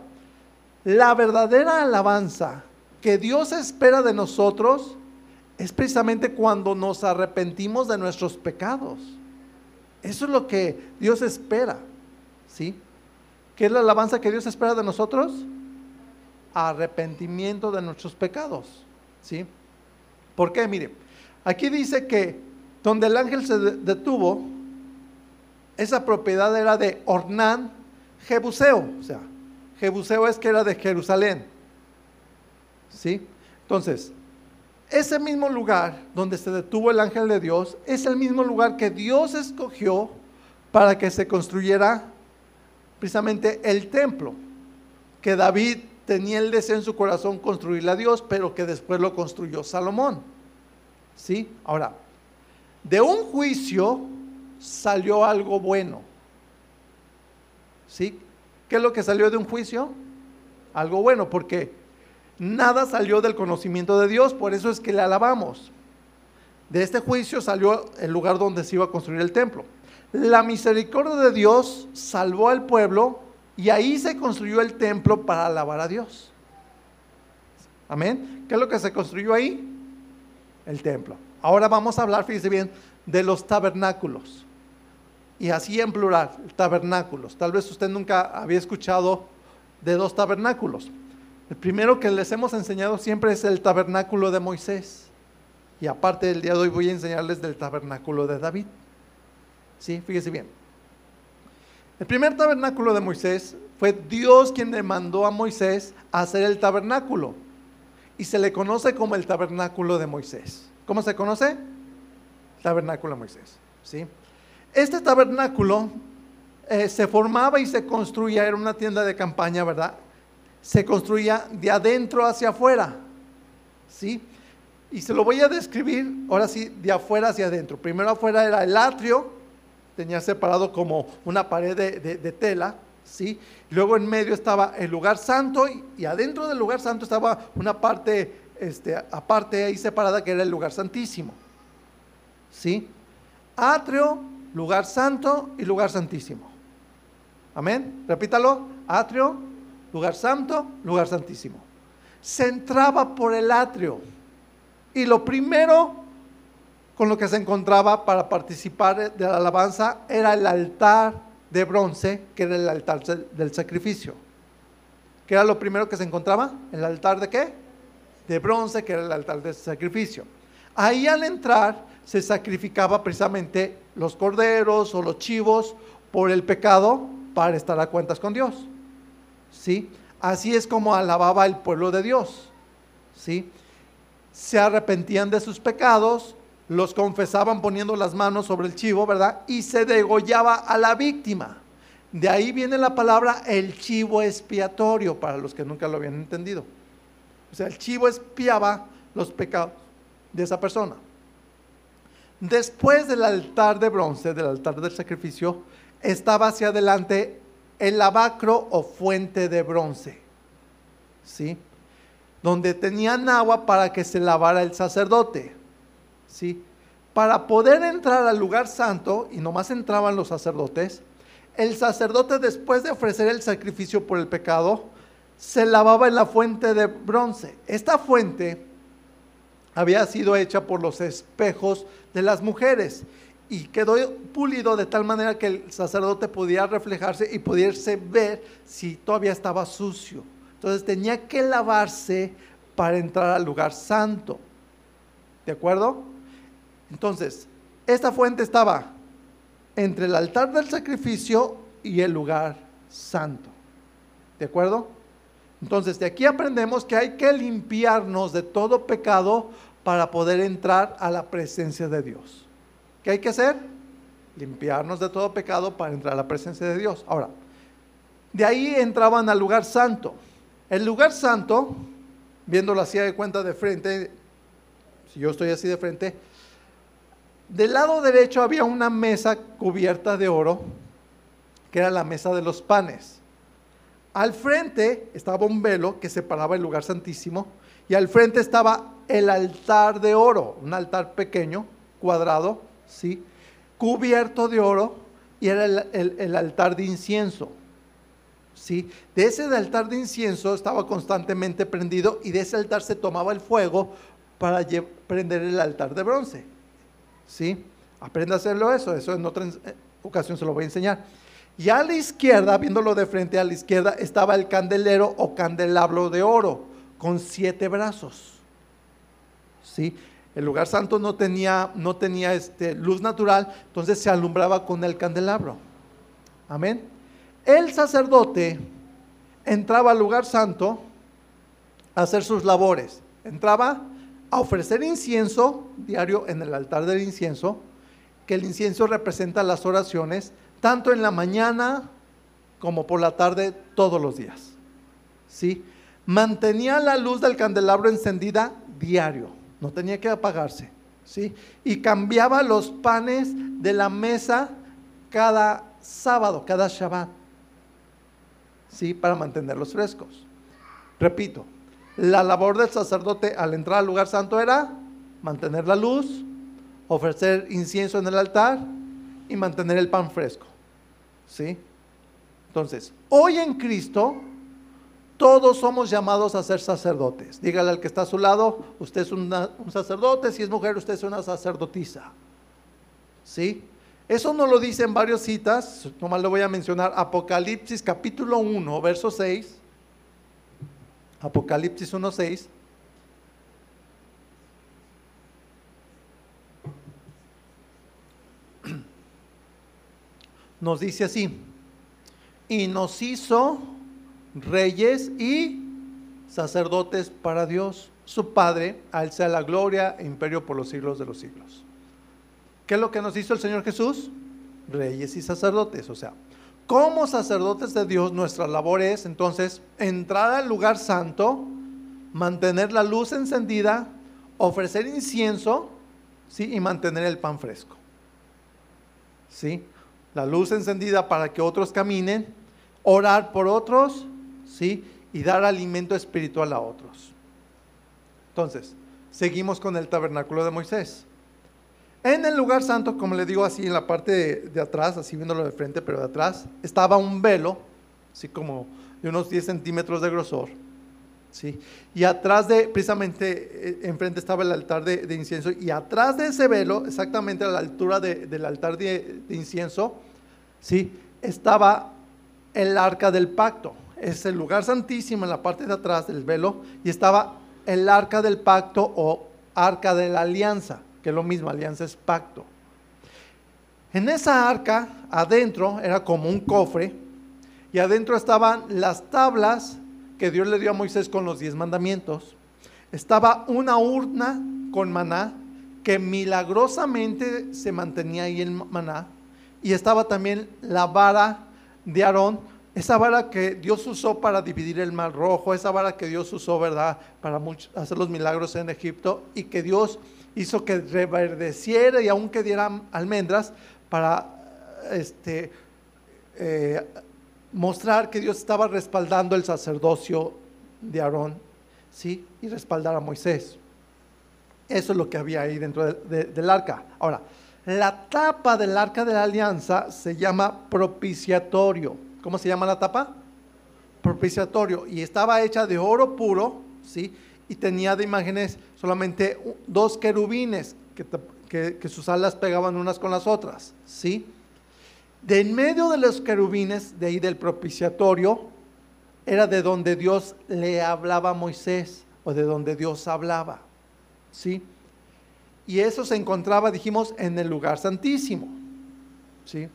la verdadera alabanza que Dios espera de nosotros es precisamente cuando nos arrepentimos de nuestros pecados. Eso es lo que Dios espera. ¿Sí? ¿Qué es la alabanza que Dios espera de nosotros? Arrepentimiento de nuestros pecados. ¿Sí? ¿Por qué? Mire, aquí dice que donde el ángel se detuvo, esa propiedad era de Ornán Jebuseo. O sea, Jebuseo es que era de Jerusalén. ¿Sí? Entonces, ese mismo lugar donde se detuvo el ángel de Dios es el mismo lugar que Dios escogió para que se construyera precisamente el templo, que David tenía el deseo en su corazón construirle a Dios, pero que después lo construyó Salomón. ¿Sí? Ahora, de un juicio salió algo bueno. ¿Sí? ¿Qué es lo que salió de un juicio? Algo bueno, porque nada salió del conocimiento de Dios, por eso es que le alabamos. De este juicio salió el lugar donde se iba a construir el templo. La misericordia de Dios salvó al pueblo y ahí se construyó el templo para alabar a Dios. Amén. ¿Qué es lo que se construyó ahí? El templo. Ahora vamos a hablar, fíjese bien, de los tabernáculos. Y así en plural, tabernáculos. Tal vez usted nunca había escuchado de dos tabernáculos. El primero que les hemos enseñado siempre es el tabernáculo de Moisés. Y aparte del día de hoy voy a enseñarles del tabernáculo de David. Sí, fíjese bien. El primer tabernáculo de Moisés fue Dios quien le mandó a Moisés a hacer el tabernáculo. Y se le conoce como el tabernáculo de Moisés. ¿Cómo se conoce? Tabernáculo de Moisés. ¿sí? Este tabernáculo eh, se formaba y se construía, era una tienda de campaña, ¿verdad? Se construía de adentro hacia afuera. ¿Sí? Y se lo voy a describir, ahora sí, de afuera hacia adentro. Primero afuera era el atrio, tenía separado como una pared de, tela, ¿sí? Luego en medio estaba el lugar santo y, adentro del lugar santo estaba una parte este, aparte ahí separada que era el lugar santísimo, ¿sí? Atrio, lugar santo y lugar santísimo. Amén. Repítalo. Atrio, lugar santo, lugar santísimo. Se entraba por el atrio y lo primero con lo que se encontraba para participar de la alabanza era el altar de bronce, que era el altar del sacrificio. ¿Qué era lo primero que se encontraba? ¿El altar de qué? De bronce, que era el altar del sacrificio. Ahí al entrar se sacrificaba precisamente los corderos o los chivos por el pecado para estar a cuentas con Dios. ¿Sí? Así es como alababa el pueblo de Dios. ¿Sí? se arrepentían de sus pecados, los confesaban poniendo las manos sobre el chivo, ¿verdad? Y se degollaba a la víctima. De ahí viene la palabra el chivo expiatorio, para los que nunca lo habían entendido. O sea, el chivo expiaba los pecados de esa persona. Después del altar de bronce, del altar del sacrificio, estaba hacia adelante el lavacro o fuente de bronce. ¿Sí? donde tenían agua para que se lavara el sacerdote. ¿sí? Para poder entrar al lugar santo, y nomás entraban los sacerdotes, el sacerdote después de ofrecer el sacrificio por el pecado, se lavaba en la fuente de bronce. Esta fuente había sido hecha por los espejos de las mujeres y quedó pulido de tal manera que el sacerdote podía reflejarse y pudiese ver si todavía estaba sucio. Entonces tenía que lavarse para entrar al lugar santo. ¿De acuerdo? Entonces, esta fuente estaba entre el altar del sacrificio y el lugar santo. ¿De acuerdo? Entonces, de aquí aprendemos que hay que limpiarnos de todo pecado para poder entrar a la presencia de Dios. ¿Qué hay que hacer? Limpiarnos de todo pecado para entrar a la presencia de Dios. Ahora, de ahí entraban al lugar santo. El lugar santo, viéndolo así de cuenta de frente, si yo estoy así de frente, del lado derecho había una mesa cubierta de oro, que era la mesa de los panes. Al frente estaba un velo que separaba el lugar santísimo y al frente estaba el altar de oro, un altar pequeño, cuadrado, ¿sí? cubierto de oro y era el altar de incienso. ¿sí? De ese altar de incienso estaba constantemente prendido y de ese altar se tomaba el fuego para prender el altar de bronce. ¿Sí? Aprenda a hacerlo eso, eso en otra eh, ocasión se lo voy a enseñar. Y a la izquierda, viéndolo de frente a la izquierda, estaba el candelero o candelabro de oro con siete brazos. ¿Sí? El lugar santo no tenía, no tenía este, luz natural, entonces se alumbraba con el candelabro. Amén. El sacerdote entraba al lugar santo a hacer sus labores. Entraba a ofrecer incienso diario en el altar del incienso, que el incienso representa las oraciones, tanto en la mañana como por la tarde, todos los días. ¿Sí? Mantenía la luz del candelabro encendida diario, no tenía que apagarse. ¿sí? Y cambiaba los panes de la mesa cada sábado, cada Shabbat, ¿sí? Para mantenerlos frescos. Repito, la labor del sacerdote al entrar al lugar santo era mantener la luz, ofrecer incienso en el altar y mantener el pan fresco. ¿Sí? Entonces, hoy en Cristo, todos somos llamados a ser sacerdotes. Dígale al que está a su lado, usted es un sacerdote, si es mujer, usted es una sacerdotisa. ¿Sí? Eso no lo dice en varias citas, nomás lo voy a mencionar. Apocalipsis capítulo 1, verso 6. Apocalipsis 1, 6. Nos dice así, y nos hizo reyes y sacerdotes para Dios, su Padre, al sea la gloria e imperio por los siglos de los siglos. ¿Qué es lo que nos hizo el Señor Jesús? Reyes y sacerdotes. O sea, como sacerdotes de Dios, nuestra labor es entonces entrar al lugar santo, mantener la luz encendida, ofrecer incienso, ¿sí? Y mantener el pan fresco. ¿Sí? La luz encendida para que otros caminen, orar por otros, Y dar alimento espiritual a otros. Entonces, seguimos con el tabernáculo de Moisés. En el lugar santo, como le digo así, en la parte de, atrás, así viéndolo de frente, pero de atrás, estaba un velo, así como de unos 10 centímetros de grosor. ¿sí? Y atrás de, precisamente, eh, enfrente estaba el altar de, incienso, y atrás de ese velo, exactamente a la altura del altar de, incienso, ¿sí? estaba el arca del pacto. Es el lugar santísimo en la parte de atrás del velo, y estaba el arca del pacto o arca de la alianza que es lo mismo, alianza es pacto. En esa arca, adentro, era como un cofre, y adentro estaban las tablas que Dios le dio a Moisés con los diez mandamientos. Estaba una urna con maná, que milagrosamente se mantenía ahí el maná, y estaba también la vara de Aarón, esa vara que Dios usó para dividir el mar rojo, esa vara que Dios usó, ¿verdad?, para hacer los milagros en Egipto, y que Dios hizo que reverdeciera y aún que diera almendras para este, eh, mostrar que Dios estaba respaldando el sacerdocio de Aarón ¿sí? y respaldar a Moisés. Eso es lo que había ahí dentro del arca. Ahora, la tapa del arca de la alianza se llama propiciatorio. ¿Cómo se llama la tapa? Propiciatorio. Y estaba hecha de oro puro, ¿sí? y tenía de imágenes solamente dos querubines que, sus alas pegaban unas con las otras, ¿sí? De en medio de los querubines, de ahí del propiciatorio, era de donde Dios le hablaba a Moisés, o de donde Dios hablaba, ¿sí? Y eso se encontraba, dijimos, en el lugar santísimo, ¿sí?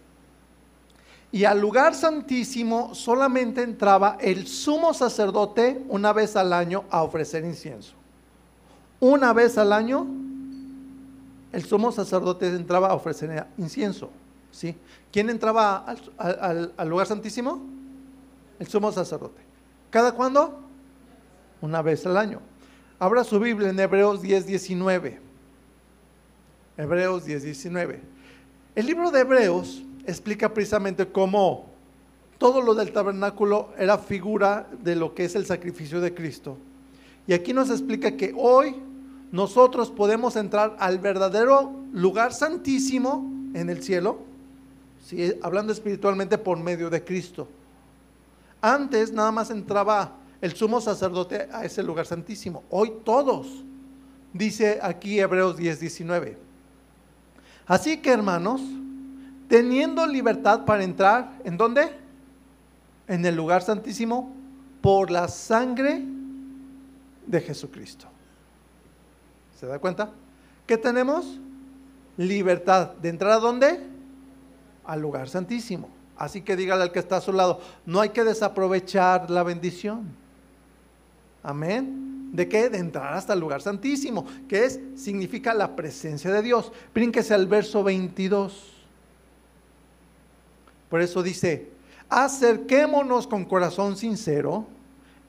Y al lugar santísimo solamente entraba el sumo sacerdote una vez al año a ofrecer incienso. Una vez al año el sumo sacerdote entraba a ofrecer incienso. ¿sí? ¿Quién entraba al, lugar santísimo? El sumo sacerdote. ¿Cada cuándo? Una vez al año. Abra su Biblia en Hebreos 10, 19. Hebreos 10, 19. El libro de Hebreos explica precisamente cómo todo lo del tabernáculo era figura de lo que es el sacrificio de Cristo. Y aquí nos explica que hoy nosotros podemos entrar al verdadero lugar santísimo en el cielo, hablando espiritualmente por medio de Cristo. Antes nada más entraba el sumo sacerdote a ese lugar santísimo. Hoy todos, dice aquí Hebreos 10, 19. Así que hermanos, teniendo libertad para entrar, ¿en dónde? En el lugar santísimo, por la sangre de Jesucristo. ¿Se da cuenta? ¿Qué tenemos? Libertad. ¿De entrar a dónde? Al lugar santísimo. Así que dígale al que está a su lado, no hay que desaprovechar la bendición. Amén. ¿De qué? De entrar hasta el lugar santísimo, que es, significa la presencia de Dios. Brínquese al verso 22. Por eso dice, acerquémonos con corazón sincero,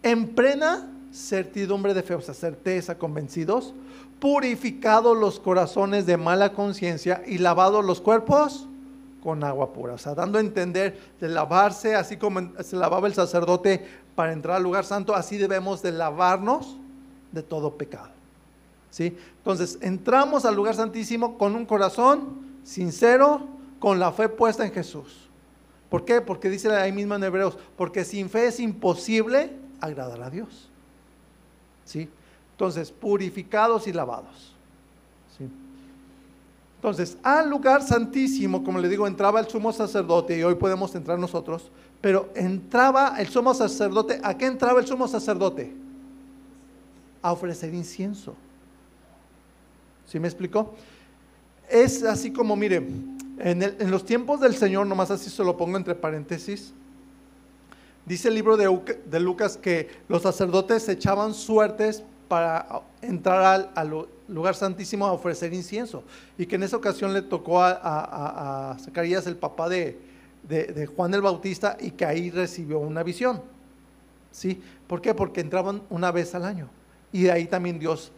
en plena certidumbre de fe, o sea, certeza, convencidos, purificados los corazones de mala conciencia y lavados los cuerpos con agua pura. O sea, dando a entender de lavarse, así como se lavaba el sacerdote para entrar al lugar santo, así debemos de lavarnos de todo pecado. ¿Sí? Entonces, entramos al lugar santísimo con un corazón sincero, con la fe puesta en Jesús. ¿Por qué? Porque dice ahí mismo en Hebreos, porque sin fe es imposible agradar a Dios. ¿Sí? Entonces, purificados y lavados. ¿Sí? Entonces, al lugar santísimo, como le digo, entraba el sumo sacerdote y hoy podemos entrar nosotros, pero entraba el sumo sacerdote, ¿a qué entraba el sumo sacerdote? A ofrecer incienso. ¿Sí me explicó? Es así como, mire, en, los tiempos del Señor, nomás así se lo pongo entre paréntesis, dice el libro de, de Lucas que los sacerdotes echaban suertes para entrar al, lugar santísimo a ofrecer incienso. Y que en esa ocasión le tocó a, Zacarías, el papá de, de, Juan el Bautista, y que ahí recibió una visión. ¿Sí? ¿Por qué? Porque entraban una vez al año. Y de ahí también Dios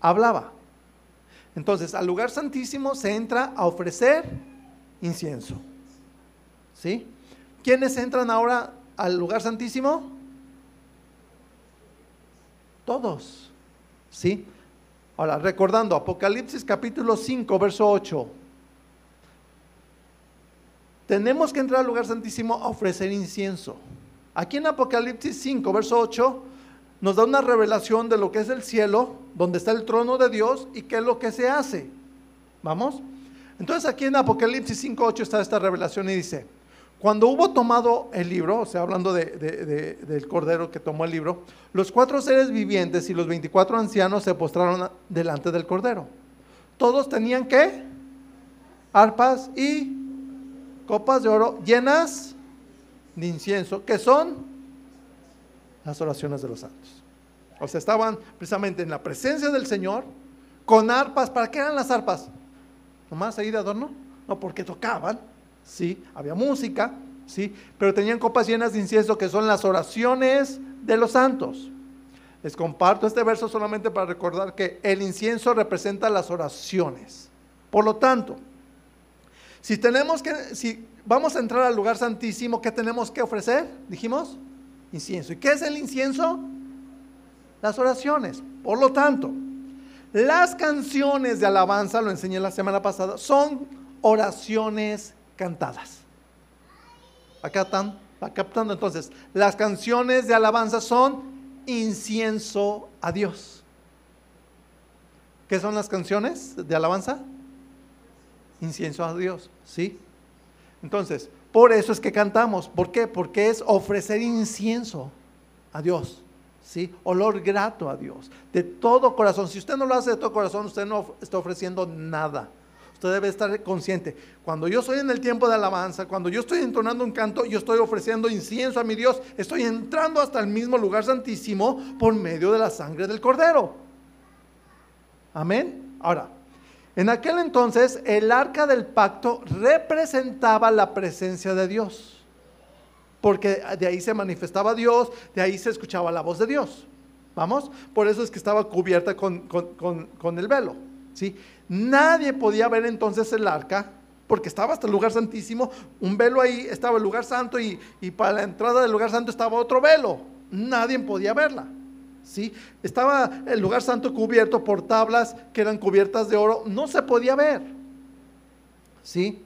hablaba. Entonces, al lugar santísimo se entra a ofrecer incienso. ¿Sí? ¿Quiénes entran ahora al lugar santísimo? Todos. ¿Sí? Ahora, recordando, Apocalipsis capítulo 5, verso 8. Tenemos que entrar al lugar santísimo a ofrecer incienso. Aquí en Apocalipsis 5, verso 8, nos da una revelación de lo que es el cielo, donde está el trono de Dios y qué es lo que se hace. ¿Vamos? Entonces aquí en Apocalipsis 5.8 está esta revelación y dice, cuando hubo tomado el libro, o sea, hablando del cordero que tomó el libro, los cuatro seres vivientes y los 24 ancianos se postraron delante del cordero. Todos tenían que arpas y copas de oro llenas de incienso, que son las oraciones de los santos. O sea, estaban precisamente en la presencia del Señor con arpas. ¿Para qué eran las arpas? ¿Nomás ahí de adorno? No, porque tocaban, sí, había música, sí, pero tenían copas llenas de incienso que son las oraciones de los santos. Les comparto este verso solamente para recordar que el incienso representa las oraciones. Por lo tanto, si tenemos que, si vamos a entrar al lugar santísimo, ¿qué tenemos que ofrecer? Dijimos, incienso. ¿Y qué es el incienso? Las oraciones. Por lo tanto, las canciones de alabanza, lo enseñé la semana pasada, son oraciones cantadas. Acá están, va captando entonces. Las canciones de alabanza son incienso a Dios. ¿Qué son las canciones de alabanza? Incienso a Dios, ¿sí? Entonces, por eso es que cantamos. ¿Por qué? Porque es ofrecer incienso a Dios. Olor grato a Dios. De todo corazón. Si usted no lo hace de todo corazón, usted no está ofreciendo nada. Usted debe estar consciente. Cuando yo estoy en el tiempo de alabanza, cuando yo estoy entonando un canto, yo estoy ofreciendo incienso a mi Dios. Estoy entrando hasta el mismo lugar santísimo por medio de la sangre del Cordero. Amén. Ahora, en aquel entonces el arca del pacto representaba la presencia de Dios, porque de ahí se manifestaba Dios, de ahí se escuchaba la voz de Dios. ¿Vamos? Por eso es que estaba cubierta con, el velo. ¿sí? Nadie podía ver entonces el arca, porque estaba hasta el lugar santísimo, un velo ahí, estaba el lugar santo y, y para la entrada del lugar santo estaba otro velo. Nadie podía verla. ¿sí? Estaba el lugar santo cubierto por tablas que eran cubiertas de oro, no se podía ver. ¿Sí?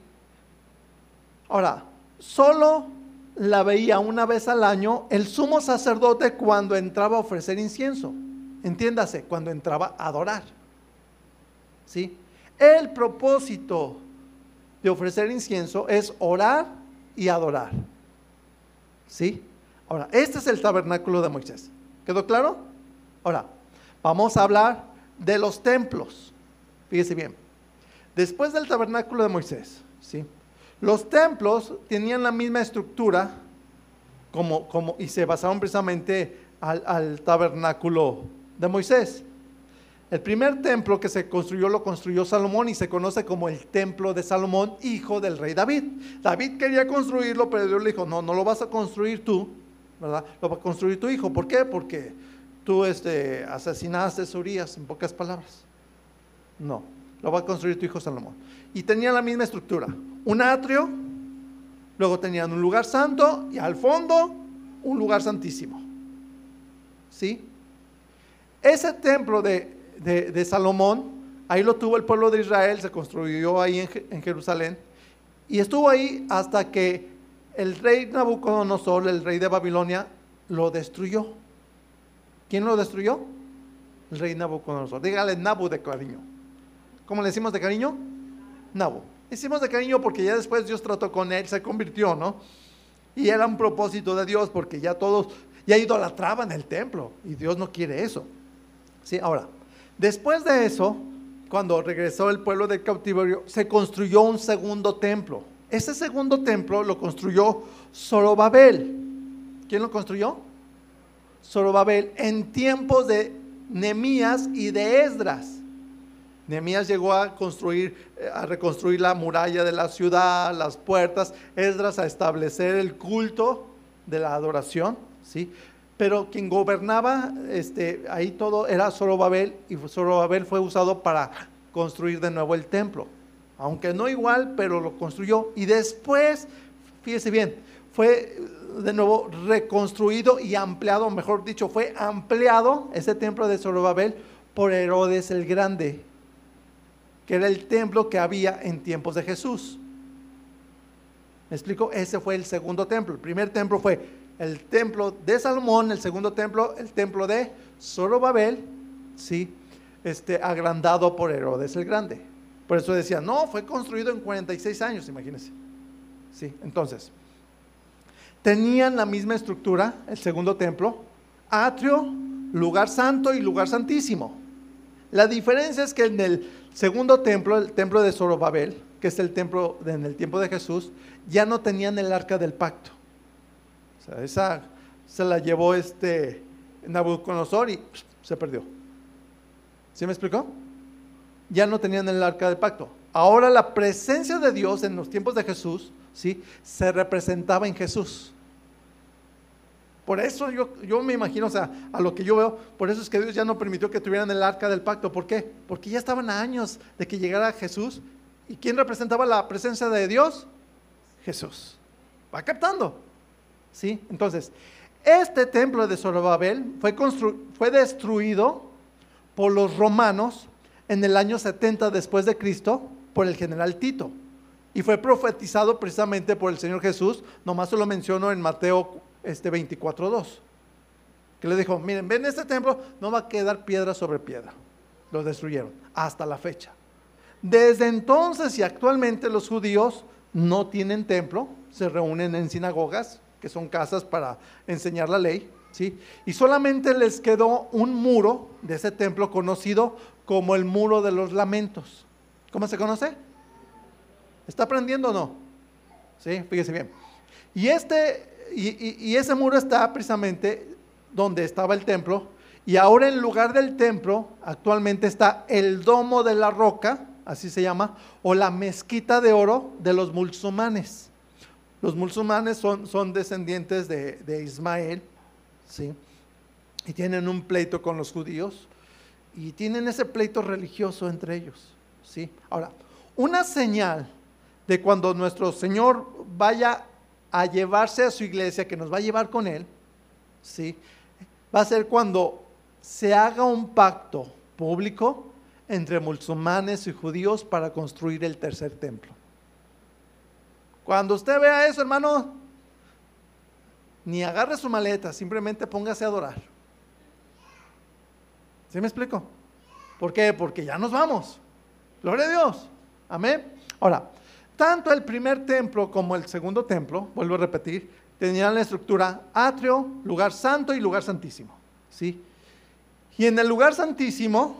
Ahora, solo la veía una vez al año el sumo sacerdote cuando entraba a ofrecer incienso. Entiéndase, cuando entraba a adorar. ¿Sí? El propósito de ofrecer incienso es orar y adorar. ¿Sí? Ahora, este es el tabernáculo de Moisés. ¿Quedó claro? Ahora, vamos a hablar de los templos. Fíjese bien. Después del tabernáculo de Moisés. Los templos tenían la misma estructura como, como, y se basaron precisamente al, al tabernáculo de Moisés. El primer templo que se construyó lo construyó Salomón y se conoce como el templo de Salomón, hijo del rey David. David quería construirlo, pero Dios le dijo, no, no lo vas a construir tú, ¿verdad? Lo va a construir tu hijo. ¿Por qué? Porque tú este, asesinaste a Urias, en pocas palabras. No, lo va a construir tu hijo Salomón. Y tenía la misma estructura, un atrio, luego tenían un lugar santo y al fondo un lugar santísimo. ¿Sí? Ese templo de, Salomón, ahí lo tuvo el pueblo de Israel, se construyó ahí en, en Jerusalén y estuvo ahí hasta que el rey Nabucodonosor, el rey de Babilonia, lo destruyó. ¿Quién lo destruyó? El rey Nabucodonosor. Dígale Nabu de cariño. ¿Cómo le decimos de cariño? Nabu. Decimos de cariño porque ya después Dios trató con él, se convirtió, ¿no? Y era un propósito de Dios porque ya todos, ya idolatraban el templo y Dios no quiere eso. Sí, ahora, después de eso, cuando regresó el pueblo del cautiverio, se construyó un segundo templo. Ese segundo templo lo construyó Zorobabel. ¿Quién lo construyó? Zorobabel en tiempos de Nemías y de Esdras. Nemías llegó a construir, eh, a reconstruir la muralla de la ciudad, las puertas, Esdras a establecer el culto de la adoración, ¿sí? Pero quien gobernaba este, ahí todo era Zorobabel y Zorobabel fue usado para construir de nuevo el templo. Aunque no igual, pero lo construyó. Y después, fíjese bien, fue de nuevo reconstruido y ampliado, mejor dicho, fue ampliado ese templo de Zorobabel por Herodes el Grande, que era el templo que había en tiempos de Jesús. ¿Me explico? Ese fue el segundo templo. El primer templo fue el templo de Salomón, el segundo templo, el templo de Zorobabel, ¿sí? Este, agrandado por Herodes el Grande. Por eso decía, no, fue construido en 46 años, imagínense. Sí, entonces, tenían la misma estructura, el segundo templo, atrio, lugar santo y lugar santísimo. La diferencia es que en el segundo templo, el templo de Zorobabel, que es el templo en el tiempo de Jesús, ya no tenían el arca del pacto. O sea, esa se la llevó este Nabucodonosor y se perdió. ¿Sí me explicó? Ya no tenían el arca del pacto. Ahora la presencia de Dios en los tiempos de Jesús, ¿sí? Se representaba en Jesús. Por eso yo, yo me imagino, o sea, a lo que yo veo, por eso es que Dios ya no permitió que tuvieran el arca del pacto. ¿Por qué? Porque ya estaban a años de que llegara Jesús. ¿Y quién representaba la presencia de Dios? Jesús. Va captando. ¿Sí? Entonces, este templo de Zorobabel fue, fue destruido por los romanos en el año 70 después de Cristo por el general Tito. Y fue profetizado precisamente por el Señor Jesús, nomás se lo menciono en Mateo este 24.2, que le dijo, miren, ven este templo, no va a quedar piedra sobre piedra. Lo destruyeron hasta la fecha. Desde entonces y actualmente los judíos no tienen templo, se reúnen en sinagogas, que son casas para enseñar la ley, ¿sí? Y solamente les quedó un muro de ese templo conocido como el muro de los lamentos. ¿Cómo se conoce? ¿Está aprendiendo o no? Sí, fíjese bien. Y este y, ese muro está precisamente donde estaba el templo. Y ahora en lugar del templo actualmente está el domo de la roca, así se llama, o la mezquita de oro de los musulmanes. Los musulmanes son, son descendientes de, de, Ismael, ¿sí? Y tienen un pleito con los judíos y tienen ese pleito religioso entre ellos, ¿sí? Ahora, una señal de cuando nuestro Señor vaya a llevarse a su iglesia, que nos va a llevar con él, ¿sí? va a ser cuando se haga un pacto público entre musulmanes y judíos para construir el tercer templo. Cuando usted vea eso, hermano, ni agarre su maleta, simplemente póngase a adorar. ¿Sí me explico? ¿Por qué? Porque ya nos vamos. Gloria a Dios. Amén. Ahora, tanto el primer templo como el segundo templo, vuelvo a repetir, tenían la estructura atrio, lugar santo y lugar santísimo. ¿sí? Y en el lugar santísimo,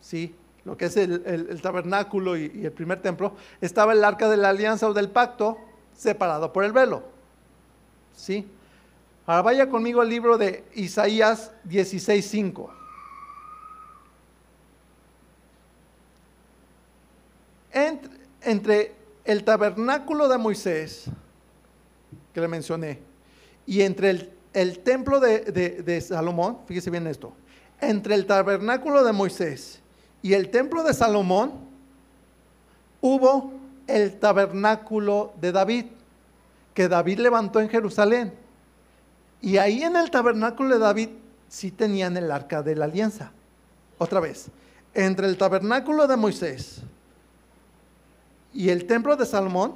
¿sí? lo que es el, tabernáculo y, el primer templo, estaba el arca de la alianza o del pacto separado por el velo. ¿sí? Ahora vaya conmigo al libro de Isaías 16.5. Entre, entre el tabernáculo de Moisés, que le mencioné, y entre el, el templo de, de Salomón, fíjese bien esto, entre el tabernáculo de Moisés y el templo de Salomón hubo el tabernáculo de David, que David levantó en Jerusalén. Y ahí en el tabernáculo de David sí tenían el arca de la alianza. Otra vez, entre el tabernáculo de Moisés y el templo de Salomón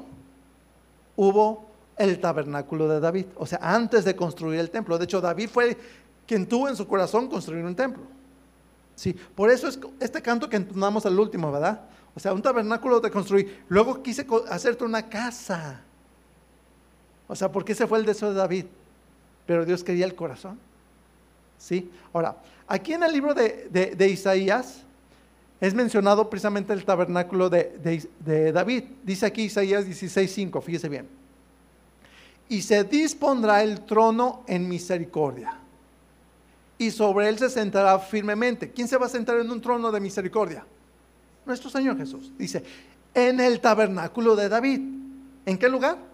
hubo el tabernáculo de David. O sea, antes de construir el templo. De hecho, David fue quien tuvo en su corazón construir un templo. Sí, por eso es este canto que entonamos al último, ¿verdad? O sea, un tabernáculo de construir. Luego quise hacerte una casa. O sea, porque ese fue el deseo de David. Pero Dios quería el corazón. ¿Sí? Ahora, aquí en el libro de, Isaías es mencionado precisamente el tabernáculo de, David. Dice aquí Isaías 16:5, fíjese bien. Y se dispondrá el trono en misericordia. Y sobre él se sentará firmemente. ¿Quién se va a sentar en un trono de misericordia? Nuestro Señor Jesús. Dice, en el tabernáculo de David. ¿En qué lugar?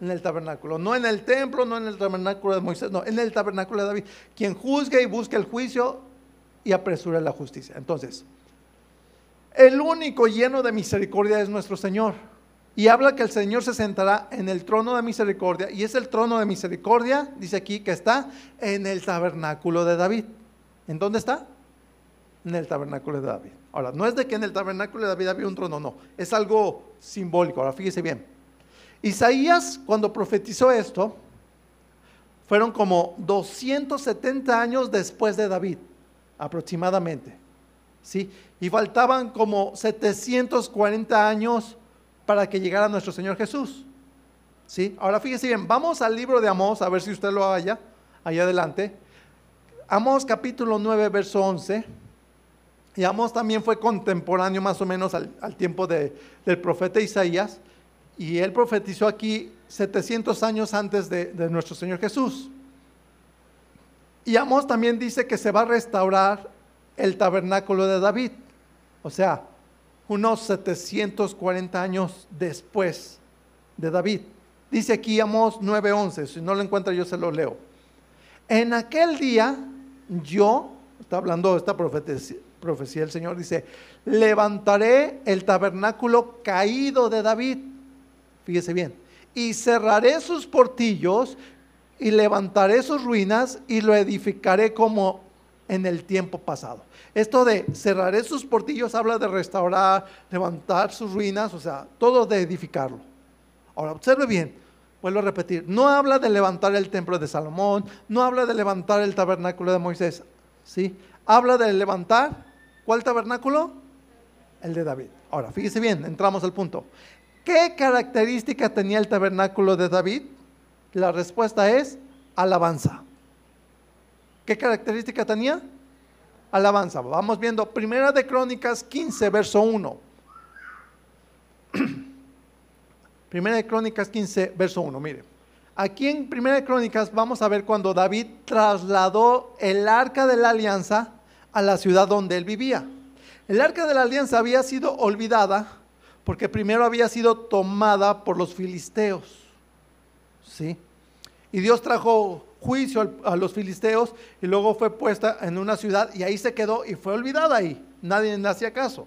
en el tabernáculo, no en el templo, no en el tabernáculo de Moisés, no, en el tabernáculo de David, quien juzgue y busque el juicio y apresura la justicia. Entonces, el único lleno de misericordia es nuestro Señor. Y habla que el Señor se sentará en el trono de misericordia. Y es el trono de misericordia, dice aquí, que está en el tabernáculo de David. ¿En dónde está? En el tabernáculo de David. Ahora, no es de que en el tabernáculo de David había un trono, no. Es algo simbólico. Ahora, fíjese bien. Isaías, cuando profetizó esto, fueron como 270 años después de David, aproximadamente. ¿Sí? Y faltaban como 740 años para que llegara nuestro Señor Jesús. ¿sí? Ahora fíjese bien, vamos al libro de Amós, a ver si usted lo haya, ahí adelante. Amós capítulo 9, verso 11. Y Amós también fue contemporáneo más o menos al, tiempo del profeta Isaías. Y él profetizó aquí 700 años antes de, nuestro Señor Jesús. Y Amós también dice que se va a restaurar el tabernáculo de David. O sea, unos 740 años después de David. Dice aquí Amós 9:11, si no lo encuentra yo se lo leo. En aquel día yo, está hablando esta profecía, profecía del Señor, dice, levantaré el tabernáculo caído de David Fíjese bien. Y cerraré sus portillos y levantaré sus ruinas y lo edificaré como en el tiempo pasado. Esto de cerraré sus portillos habla de restaurar, levantar sus ruinas, o sea, todo de edificarlo. Ahora, observe bien, vuelvo a repetir, no habla de levantar el templo de Salomón, no habla de levantar el tabernáculo de Moisés, ¿sí? Habla de levantar, ¿cuál tabernáculo? El de David. Ahora, fíjese bien, entramos al punto. ¿Qué característica tenía el tabernáculo de David? La respuesta es alabanza. ¿Qué característica tenía? Alabanza. Vamos viendo Primera de Crónicas 15, verso 1. Primera de Crónicas 15, verso 1, mire. Aquí en Primera de Crónicas vamos a ver cuando David trasladó el arca de la alianza a la ciudad donde él vivía. El arca de la alianza había sido olvidada porque primero había sido tomada por los filisteos. ¿Sí? Y Dios trajo juicio a los filisteos y luego fue puesta en una ciudad y ahí se quedó y fue olvidada ahí. Nadie le hacía caso.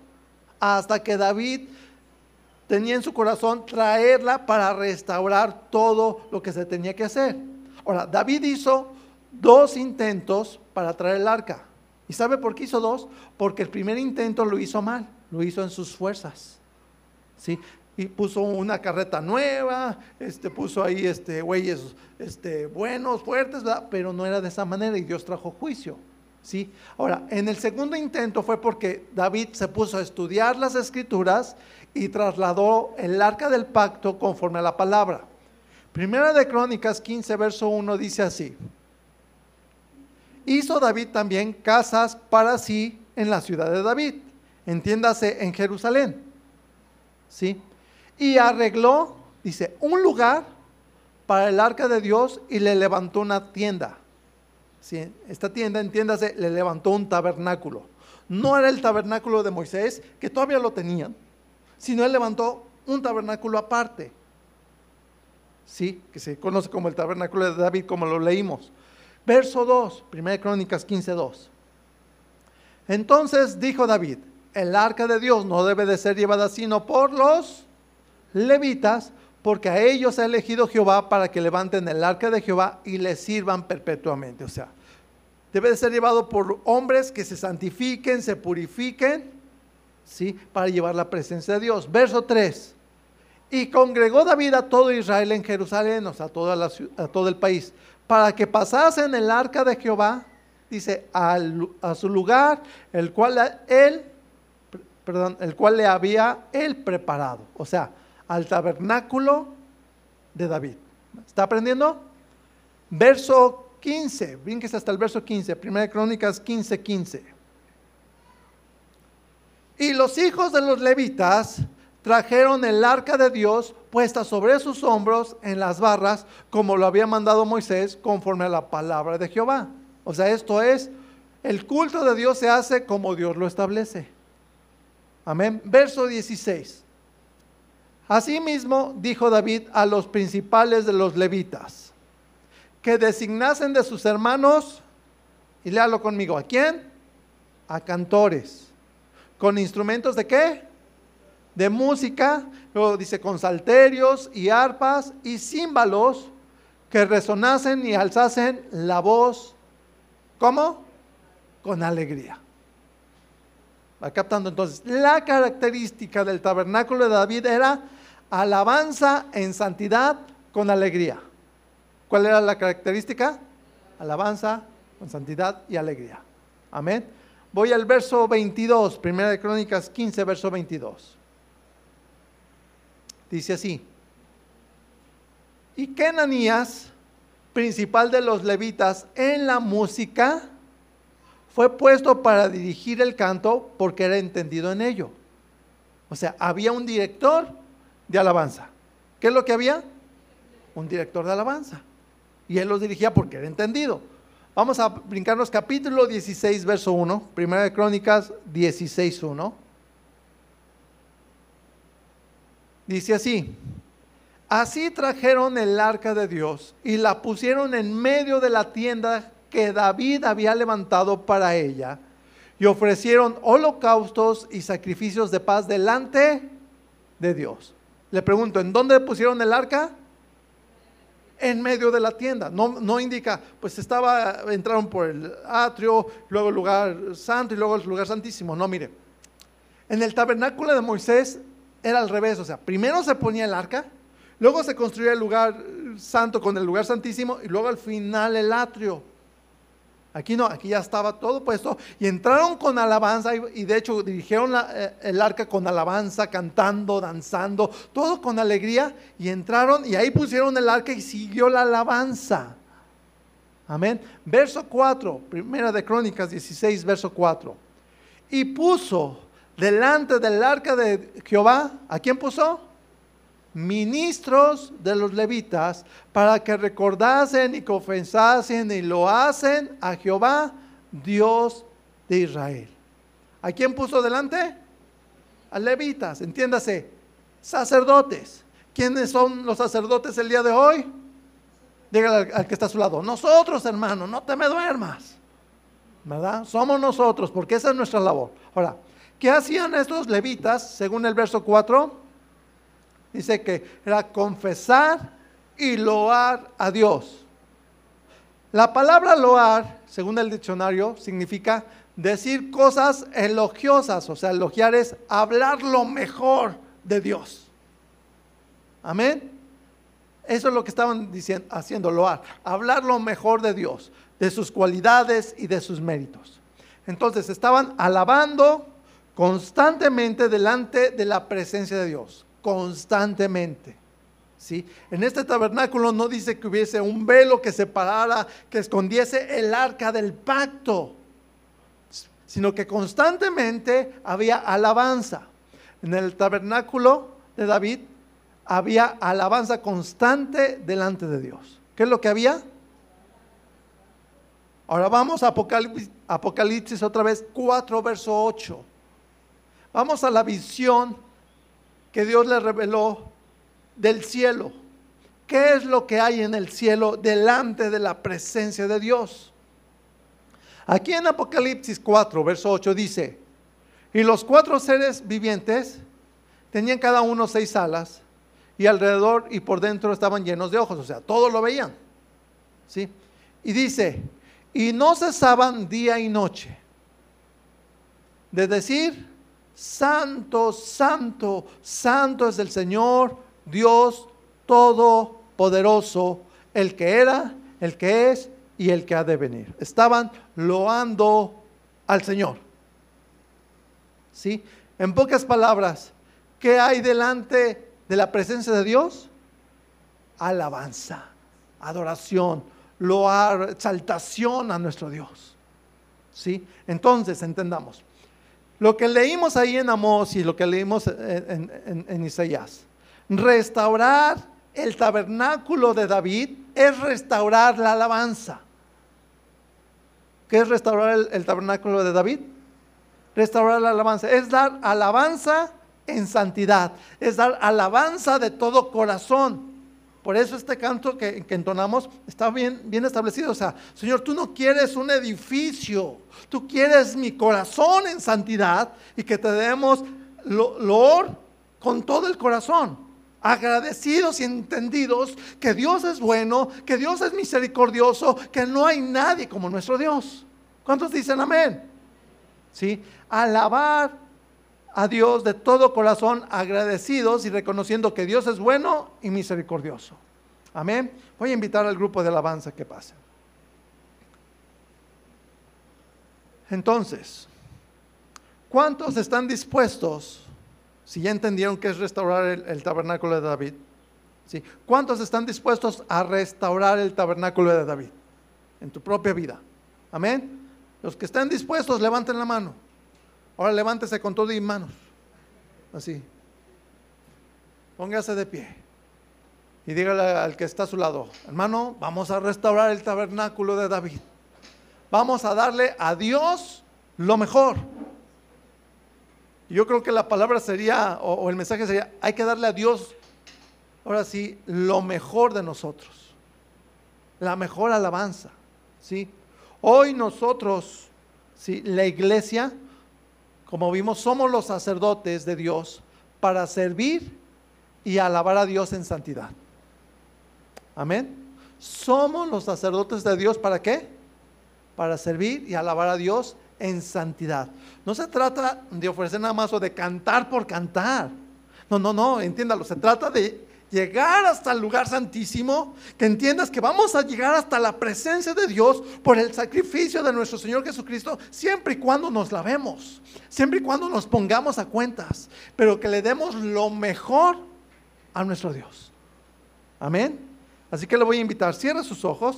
Hasta que David tenía en su corazón traerla para restaurar todo lo que se tenía que hacer. Ahora, David hizo dos intentos para traer el arca. ¿Y sabe por qué hizo dos? Porque el primer intento lo hizo mal, lo hizo en sus fuerzas. ¿sí? Y puso una carreta nueva, este, puso ahí este, güeyes este, buenos, fuertes, pero no era de esa manera y Dios trajo juicio. ¿sí? Ahora, en el segundo intento fue porque David se puso a estudiar las escrituras y trasladó el arca del pacto conforme a la palabra. Primera de Crónicas 15, verso 1 dice así. Hizo David también casas para sí en la ciudad de David, entiéndase en Jerusalén ¿sí? Y arregló, dice, un lugar para el arca de Dios y le levantó una tienda. ¿Sí? Esta tienda, entiéndase, le levantó un tabernáculo. No era el tabernáculo de Moisés, que todavía lo tenían, sino él levantó un tabernáculo aparte. ¿Sí? Que se conoce como el tabernáculo de David, como lo leímos. Verso 2, 1 Crónicas 15, 2. Entonces dijo David, el arca de Dios no debe de ser llevada sino por los levitas, porque a ellos ha elegido Jehová para que levanten el arca de Jehová y le sirvan perpetuamente. O sea, debe de ser llevado por hombres que se santifiquen, se purifiquen, ¿sí? Para llevar la presencia de Dios. Verso 3. Y congregó David a todo Israel en Jerusalén, o sea, a, toda la, todo el país, para que pasasen el arca de Jehová, dice, a su lugar, el cual él, perdón, el cual le había él preparado. O sea, al tabernáculo de David. ¿Está aprendiendo? Verso 15, brinques hasta el verso 15, Primera Crónicas 15, 15. Y los hijos de los levitas trajeron el arca de Dios puesta sobre sus hombros en las barras, como lo había mandado Moisés, conforme a la palabra de Jehová. O sea, esto es, el culto de Dios se hace como Dios lo establece. Amén. Verso 16. Asimismo dijo David a los principales de los levitas, que designasen de sus hermanos, y léalo conmigo, ¿a quién? A cantores. ¿Con instrumentos de qué? De música, luego dice con salterios y arpas y címbalos que resonasen y alzasen la voz. ¿Cómo? Con alegría. Va captando entonces. La característica del tabernáculo de David era alabanza en santidad con alegría. ¿Cuál era la característica? Alabanza con santidad y alegría. Amén. Voy al verso 22, Primera de Crónicas 15, verso 22. Dice así. Y Kenanías, principal de los levitas en la música, fue puesto para dirigir el canto porque era entendido en ello. O sea, había un director de alabanza. ¿Qué es lo que había? Un director de alabanza. Y él los dirigía porque era entendido. Vamos a brincarnos capítulo 16, verso 1, Primera de Crónicas 16, 1. Dice así, así trajeron el arca de Dios y la pusieron en medio de la tienda que David había levantado para ella y ofrecieron holocaustos y sacrificios de paz delante de Dios. Le pregunto, ¿en dónde pusieron el arca? En medio de la tienda. No, no indica, pues estaba, entraron por el atrio, luego el lugar santo y luego el lugar santísimo. No, mire. En el tabernáculo de Moisés era al revés, o sea, primero se ponía el arca, luego se construía el lugar santo con el lugar santísimo y luego al final el atrio. Aquí no, aquí ya estaba todo puesto y entraron con alabanza y, de hecho dirigieron eh, el arca con alabanza, cantando, danzando, todo con alegría y entraron y ahí pusieron el arca y siguió la alabanza. Amén. Verso 4, primera de Crónicas 16, verso 4. Y puso delante del arca de Jehová, ¿a quién puso? Ministros de los levitas para que recordasen y confesasen y lo hacen a Jehová, Dios de Israel. ¿A quién puso delante? A levitas, entiéndase, sacerdotes. ¿Quiénes son los sacerdotes el día de hoy? Dígale al, que está a su lado, nosotros hermano, no te me duermas. ¿Verdad? Somos nosotros, porque esa es nuestra labor. Ahora, ¿qué hacían estos levitas según el verso 4? Dice que era confesar y loar a Dios. La palabra loar, según el diccionario, significa decir cosas elogiosas, o sea, elogiar es hablar lo mejor de Dios. Amén. Eso es lo que estaban diciendo, haciendo loar, hablar lo mejor de Dios, de sus cualidades y de sus méritos. Entonces estaban alabando constantemente delante de la presencia de Dios constantemente. ¿sí? En este tabernáculo no dice que hubiese un velo que separara, que escondiese el arca del pacto, sino que constantemente había alabanza. En el tabernáculo de David había alabanza constante delante de Dios. ¿Qué es lo que había? Ahora vamos a Apocalipsis, Apocalipsis otra vez, 4, verso 8. Vamos a la visión que Dios le reveló del cielo. ¿Qué es lo que hay en el cielo delante de la presencia de Dios? Aquí en Apocalipsis 4, verso 8 dice, y los cuatro seres vivientes tenían cada uno seis alas y alrededor y por dentro estaban llenos de ojos, o sea, todos lo veían. ¿Sí? Y dice, y no cesaban día y noche de decir, santo, santo, santo es el Señor, Dios Todopoderoso, el que era, el que es y el que ha de venir. Estaban loando al Señor. ¿Sí? En pocas palabras, ¿qué hay delante de la presencia de Dios? Alabanza, adoración, loar, exaltación a nuestro Dios. ¿Sí? Entonces, entendamos. Lo que leímos ahí en Amós y lo que leímos en, en Isaías, restaurar el tabernáculo de David es restaurar la alabanza. ¿Qué es restaurar el, tabernáculo de David? Restaurar la alabanza. Es dar alabanza en santidad. Es dar alabanza de todo corazón. Por eso este canto que, entonamos está bien, bien establecido. O sea, Señor, tú no quieres un edificio, tú quieres mi corazón en santidad y que te demos loor con todo el corazón agradecidos y entendidos que Dios es bueno, que Dios es misericordioso, que no hay nadie como nuestro Dios. ¿Cuántos dicen amén? ¿Sí? Alabar a Dios de todo corazón, agradecidos y reconociendo que Dios es bueno y misericordioso. Amén. Voy a invitar al grupo de alabanza que pase. Entonces, ¿cuántos están dispuestos si ya entendieron que es restaurar el, tabernáculo de David. ¿cuántos están dispuestos a restaurar el tabernáculo de David en tu propia vida? Amén. Los que estén dispuestos, levanten la mano. Ahora levántese con todo y manos. Así. Póngase de pie. Y dígale al que está a su lado, hermano, vamos a restaurar el tabernáculo de David. Vamos a darle a Dios lo mejor. Yo creo que la palabra sería, o, el mensaje sería, hay que darle a Dios, ahora sí, lo mejor de nosotros. La mejor alabanza. ¿sí? Hoy nosotros, ¿sí? la iglesia, como vimos, somos los sacerdotes de Dios para servir y alabar a Dios en santidad. Amén. Somos los sacerdotes de Dios para qué? Para servir y alabar a Dios en santidad. No se trata de ofrecer nada más o de cantar por cantar. No, no, no, entiéndalo. Se trata de llegar hasta el lugar santísimo, que entiendas que vamos a llegar hasta la presencia de Dios por el sacrificio de nuestro Señor Jesucristo, siempre y cuando nos lavemos, siempre y cuando nos pongamos a cuentas, pero que le demos lo mejor a nuestro Dios. Amén. Así que le voy a invitar, cierre sus ojos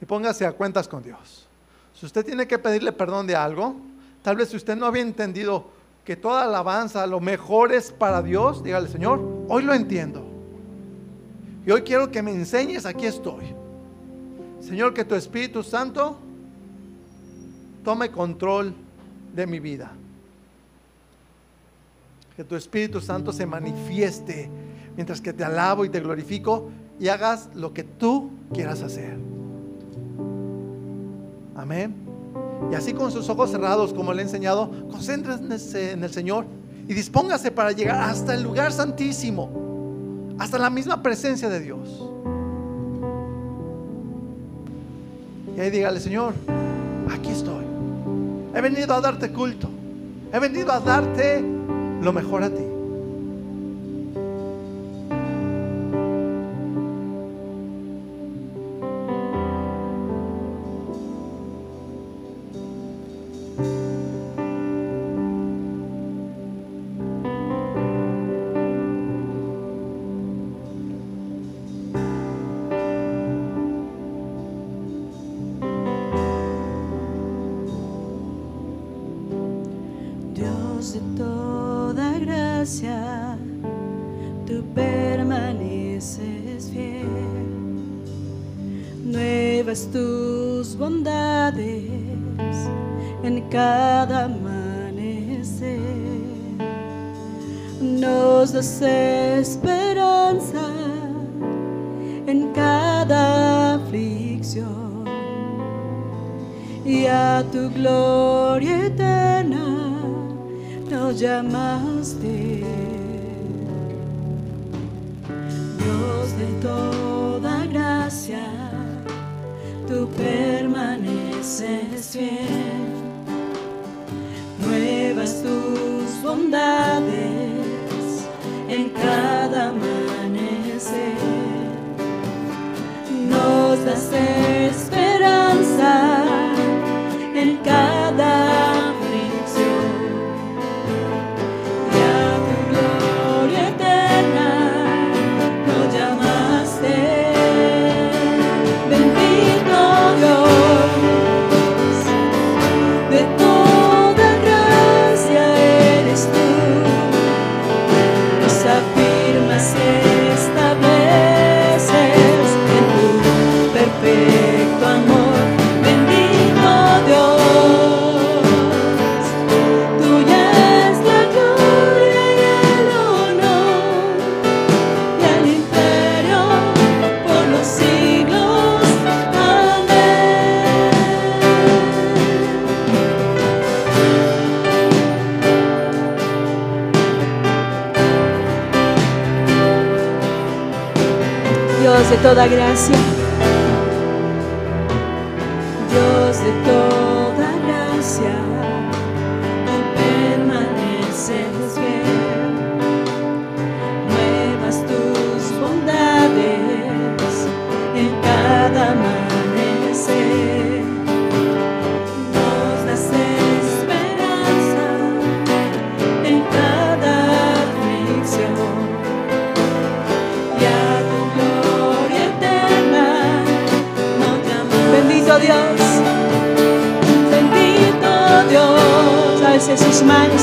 y póngase a cuentas con Dios. Si usted tiene que pedirle perdón de algo, tal vez si usted no había entendido que toda alabanza, lo mejor es para Dios, dígale, Señor, hoy lo entiendo. Y hoy quiero que me enseñes, aquí estoy. Señor, que tu Espíritu Santo tome control de mi vida. Que tu Espíritu Santo se manifieste mientras que te alabo y te glorifico y hagas lo que tú quieras hacer. Amén. Y así con sus ojos cerrados, como le he enseñado, concéntrense en el Señor y dispóngase para llegar hasta el lugar santísimo, hasta la misma presencia de Dios. Y ahí dígale, Señor, aquí estoy. He venido a darte culto. He venido a darte lo mejor a ti. llamaste, Dios de toda gracia, tú permaneces fiel, nuevas tus bondades en cada amanecer, nos das esperanza en cada da graça. Ваня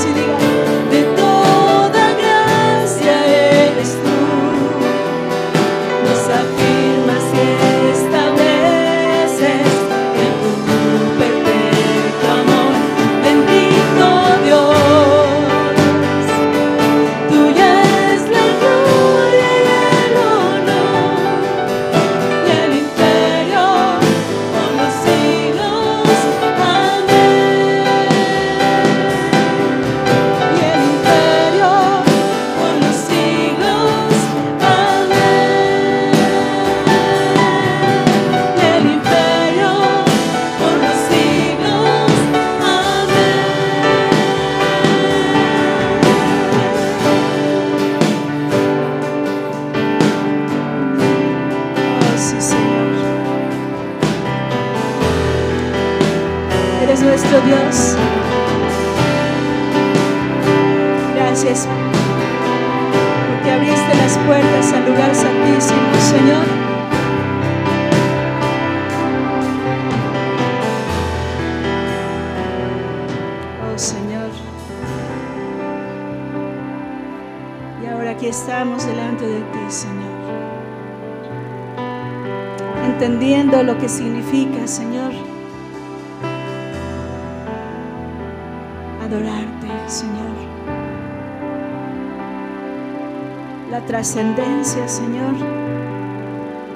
trascendencia, Señor,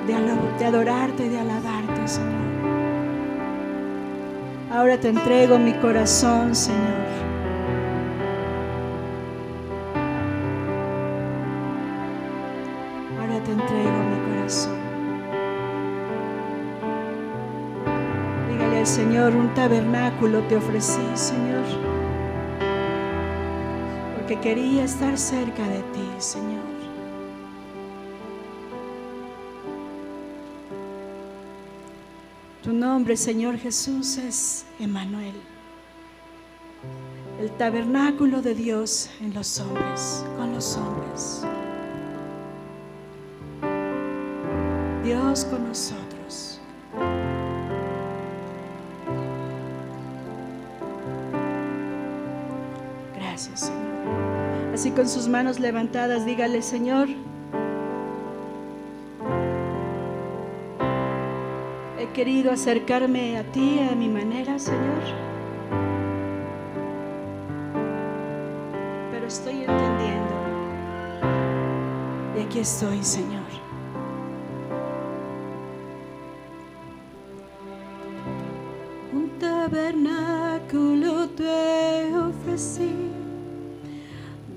de, de adorarte y de alabarte, Señor. Ahora te entrego mi corazón, Señor. Ahora te entrego mi corazón. Dígale al Señor, un tabernáculo te ofrecí, Señor. Porque quería estar cerca de ti, Señor. nombre, Señor Jesús, es Emanuel. El tabernáculo de Dios en los hombres, con los hombres. Dios con nosotros. Gracias, Señor. Así con sus manos levantadas, dígale, Señor, querido acercarme a ti a mi manera, Señor. Pero estoy entendiendo. Y aquí estoy, Señor. Un tabernáculo te ofrecí,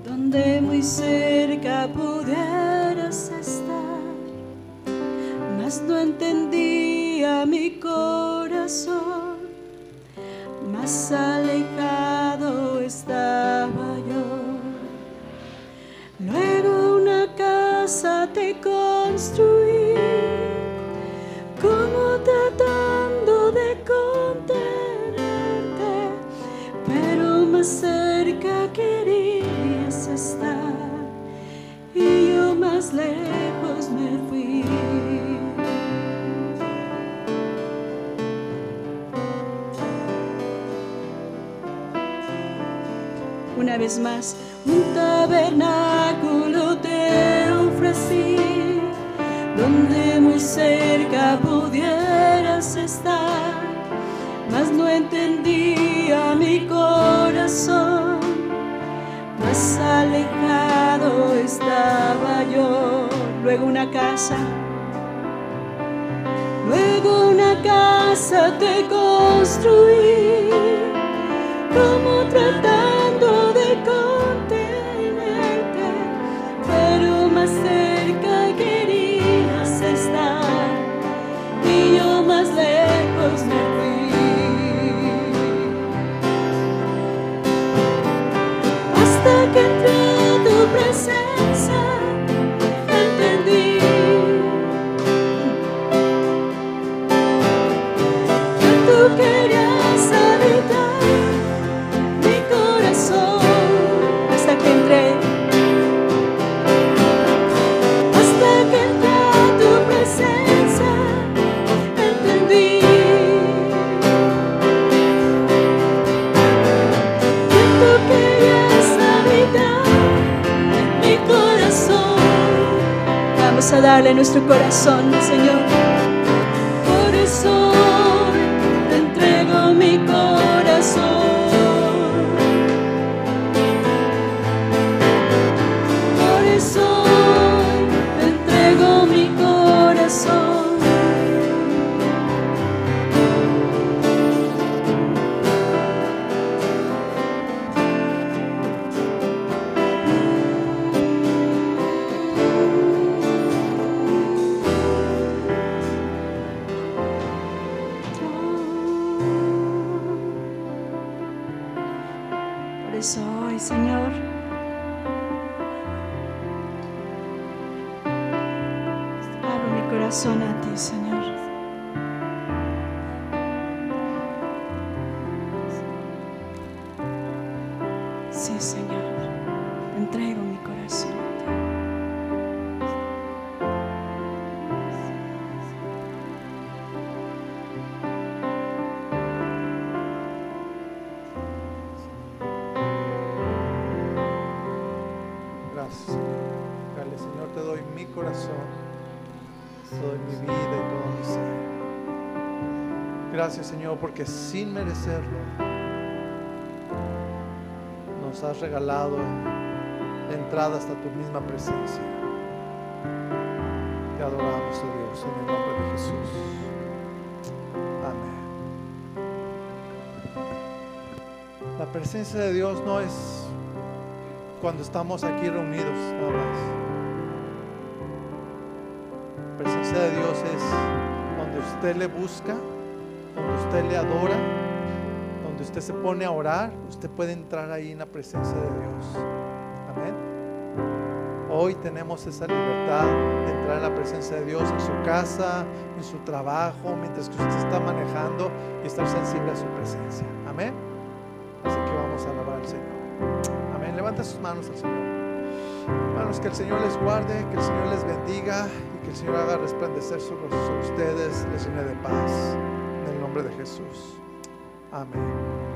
donde muy cerca pudieras estar, mas no entendí mi corazón, más alejado estaba yo. Luego una casa te construí, como tratando de contenerte, pero más cerca querías estar y yo más lejos Vez más, un tabernáculo te ofrecí, donde muy cerca pudieras estar, mas no entendía mi corazón, más alejado estaba yo. Luego una casa, luego una casa te construí pero a darle nuestro corazón, Señor. Corazón a ti, Señor. Gracias, Señor, porque sin merecerlo nos has regalado la entrada hasta tu misma presencia. Te adoramos, oh Dios, en el nombre de Jesús. Amén. La presencia de Dios no es cuando estamos aquí reunidos nada más. La presencia de Dios es donde usted le busca, usted le adora, donde usted se pone a orar, usted puede entrar ahí en la presencia de Dios. Amén. Hoy tenemos esa libertad de entrar en la presencia de Dios en su casa, en su trabajo, mientras que usted está manejando y estar sensible a su presencia. Amén. Así que vamos a alabar al Señor. Amén. Levanta sus manos al Señor. Hermanos, que el Señor les guarde, que el Señor les bendiga y que el Señor haga resplandecer sobre ustedes, les llene de paz. De Jesús. Amén.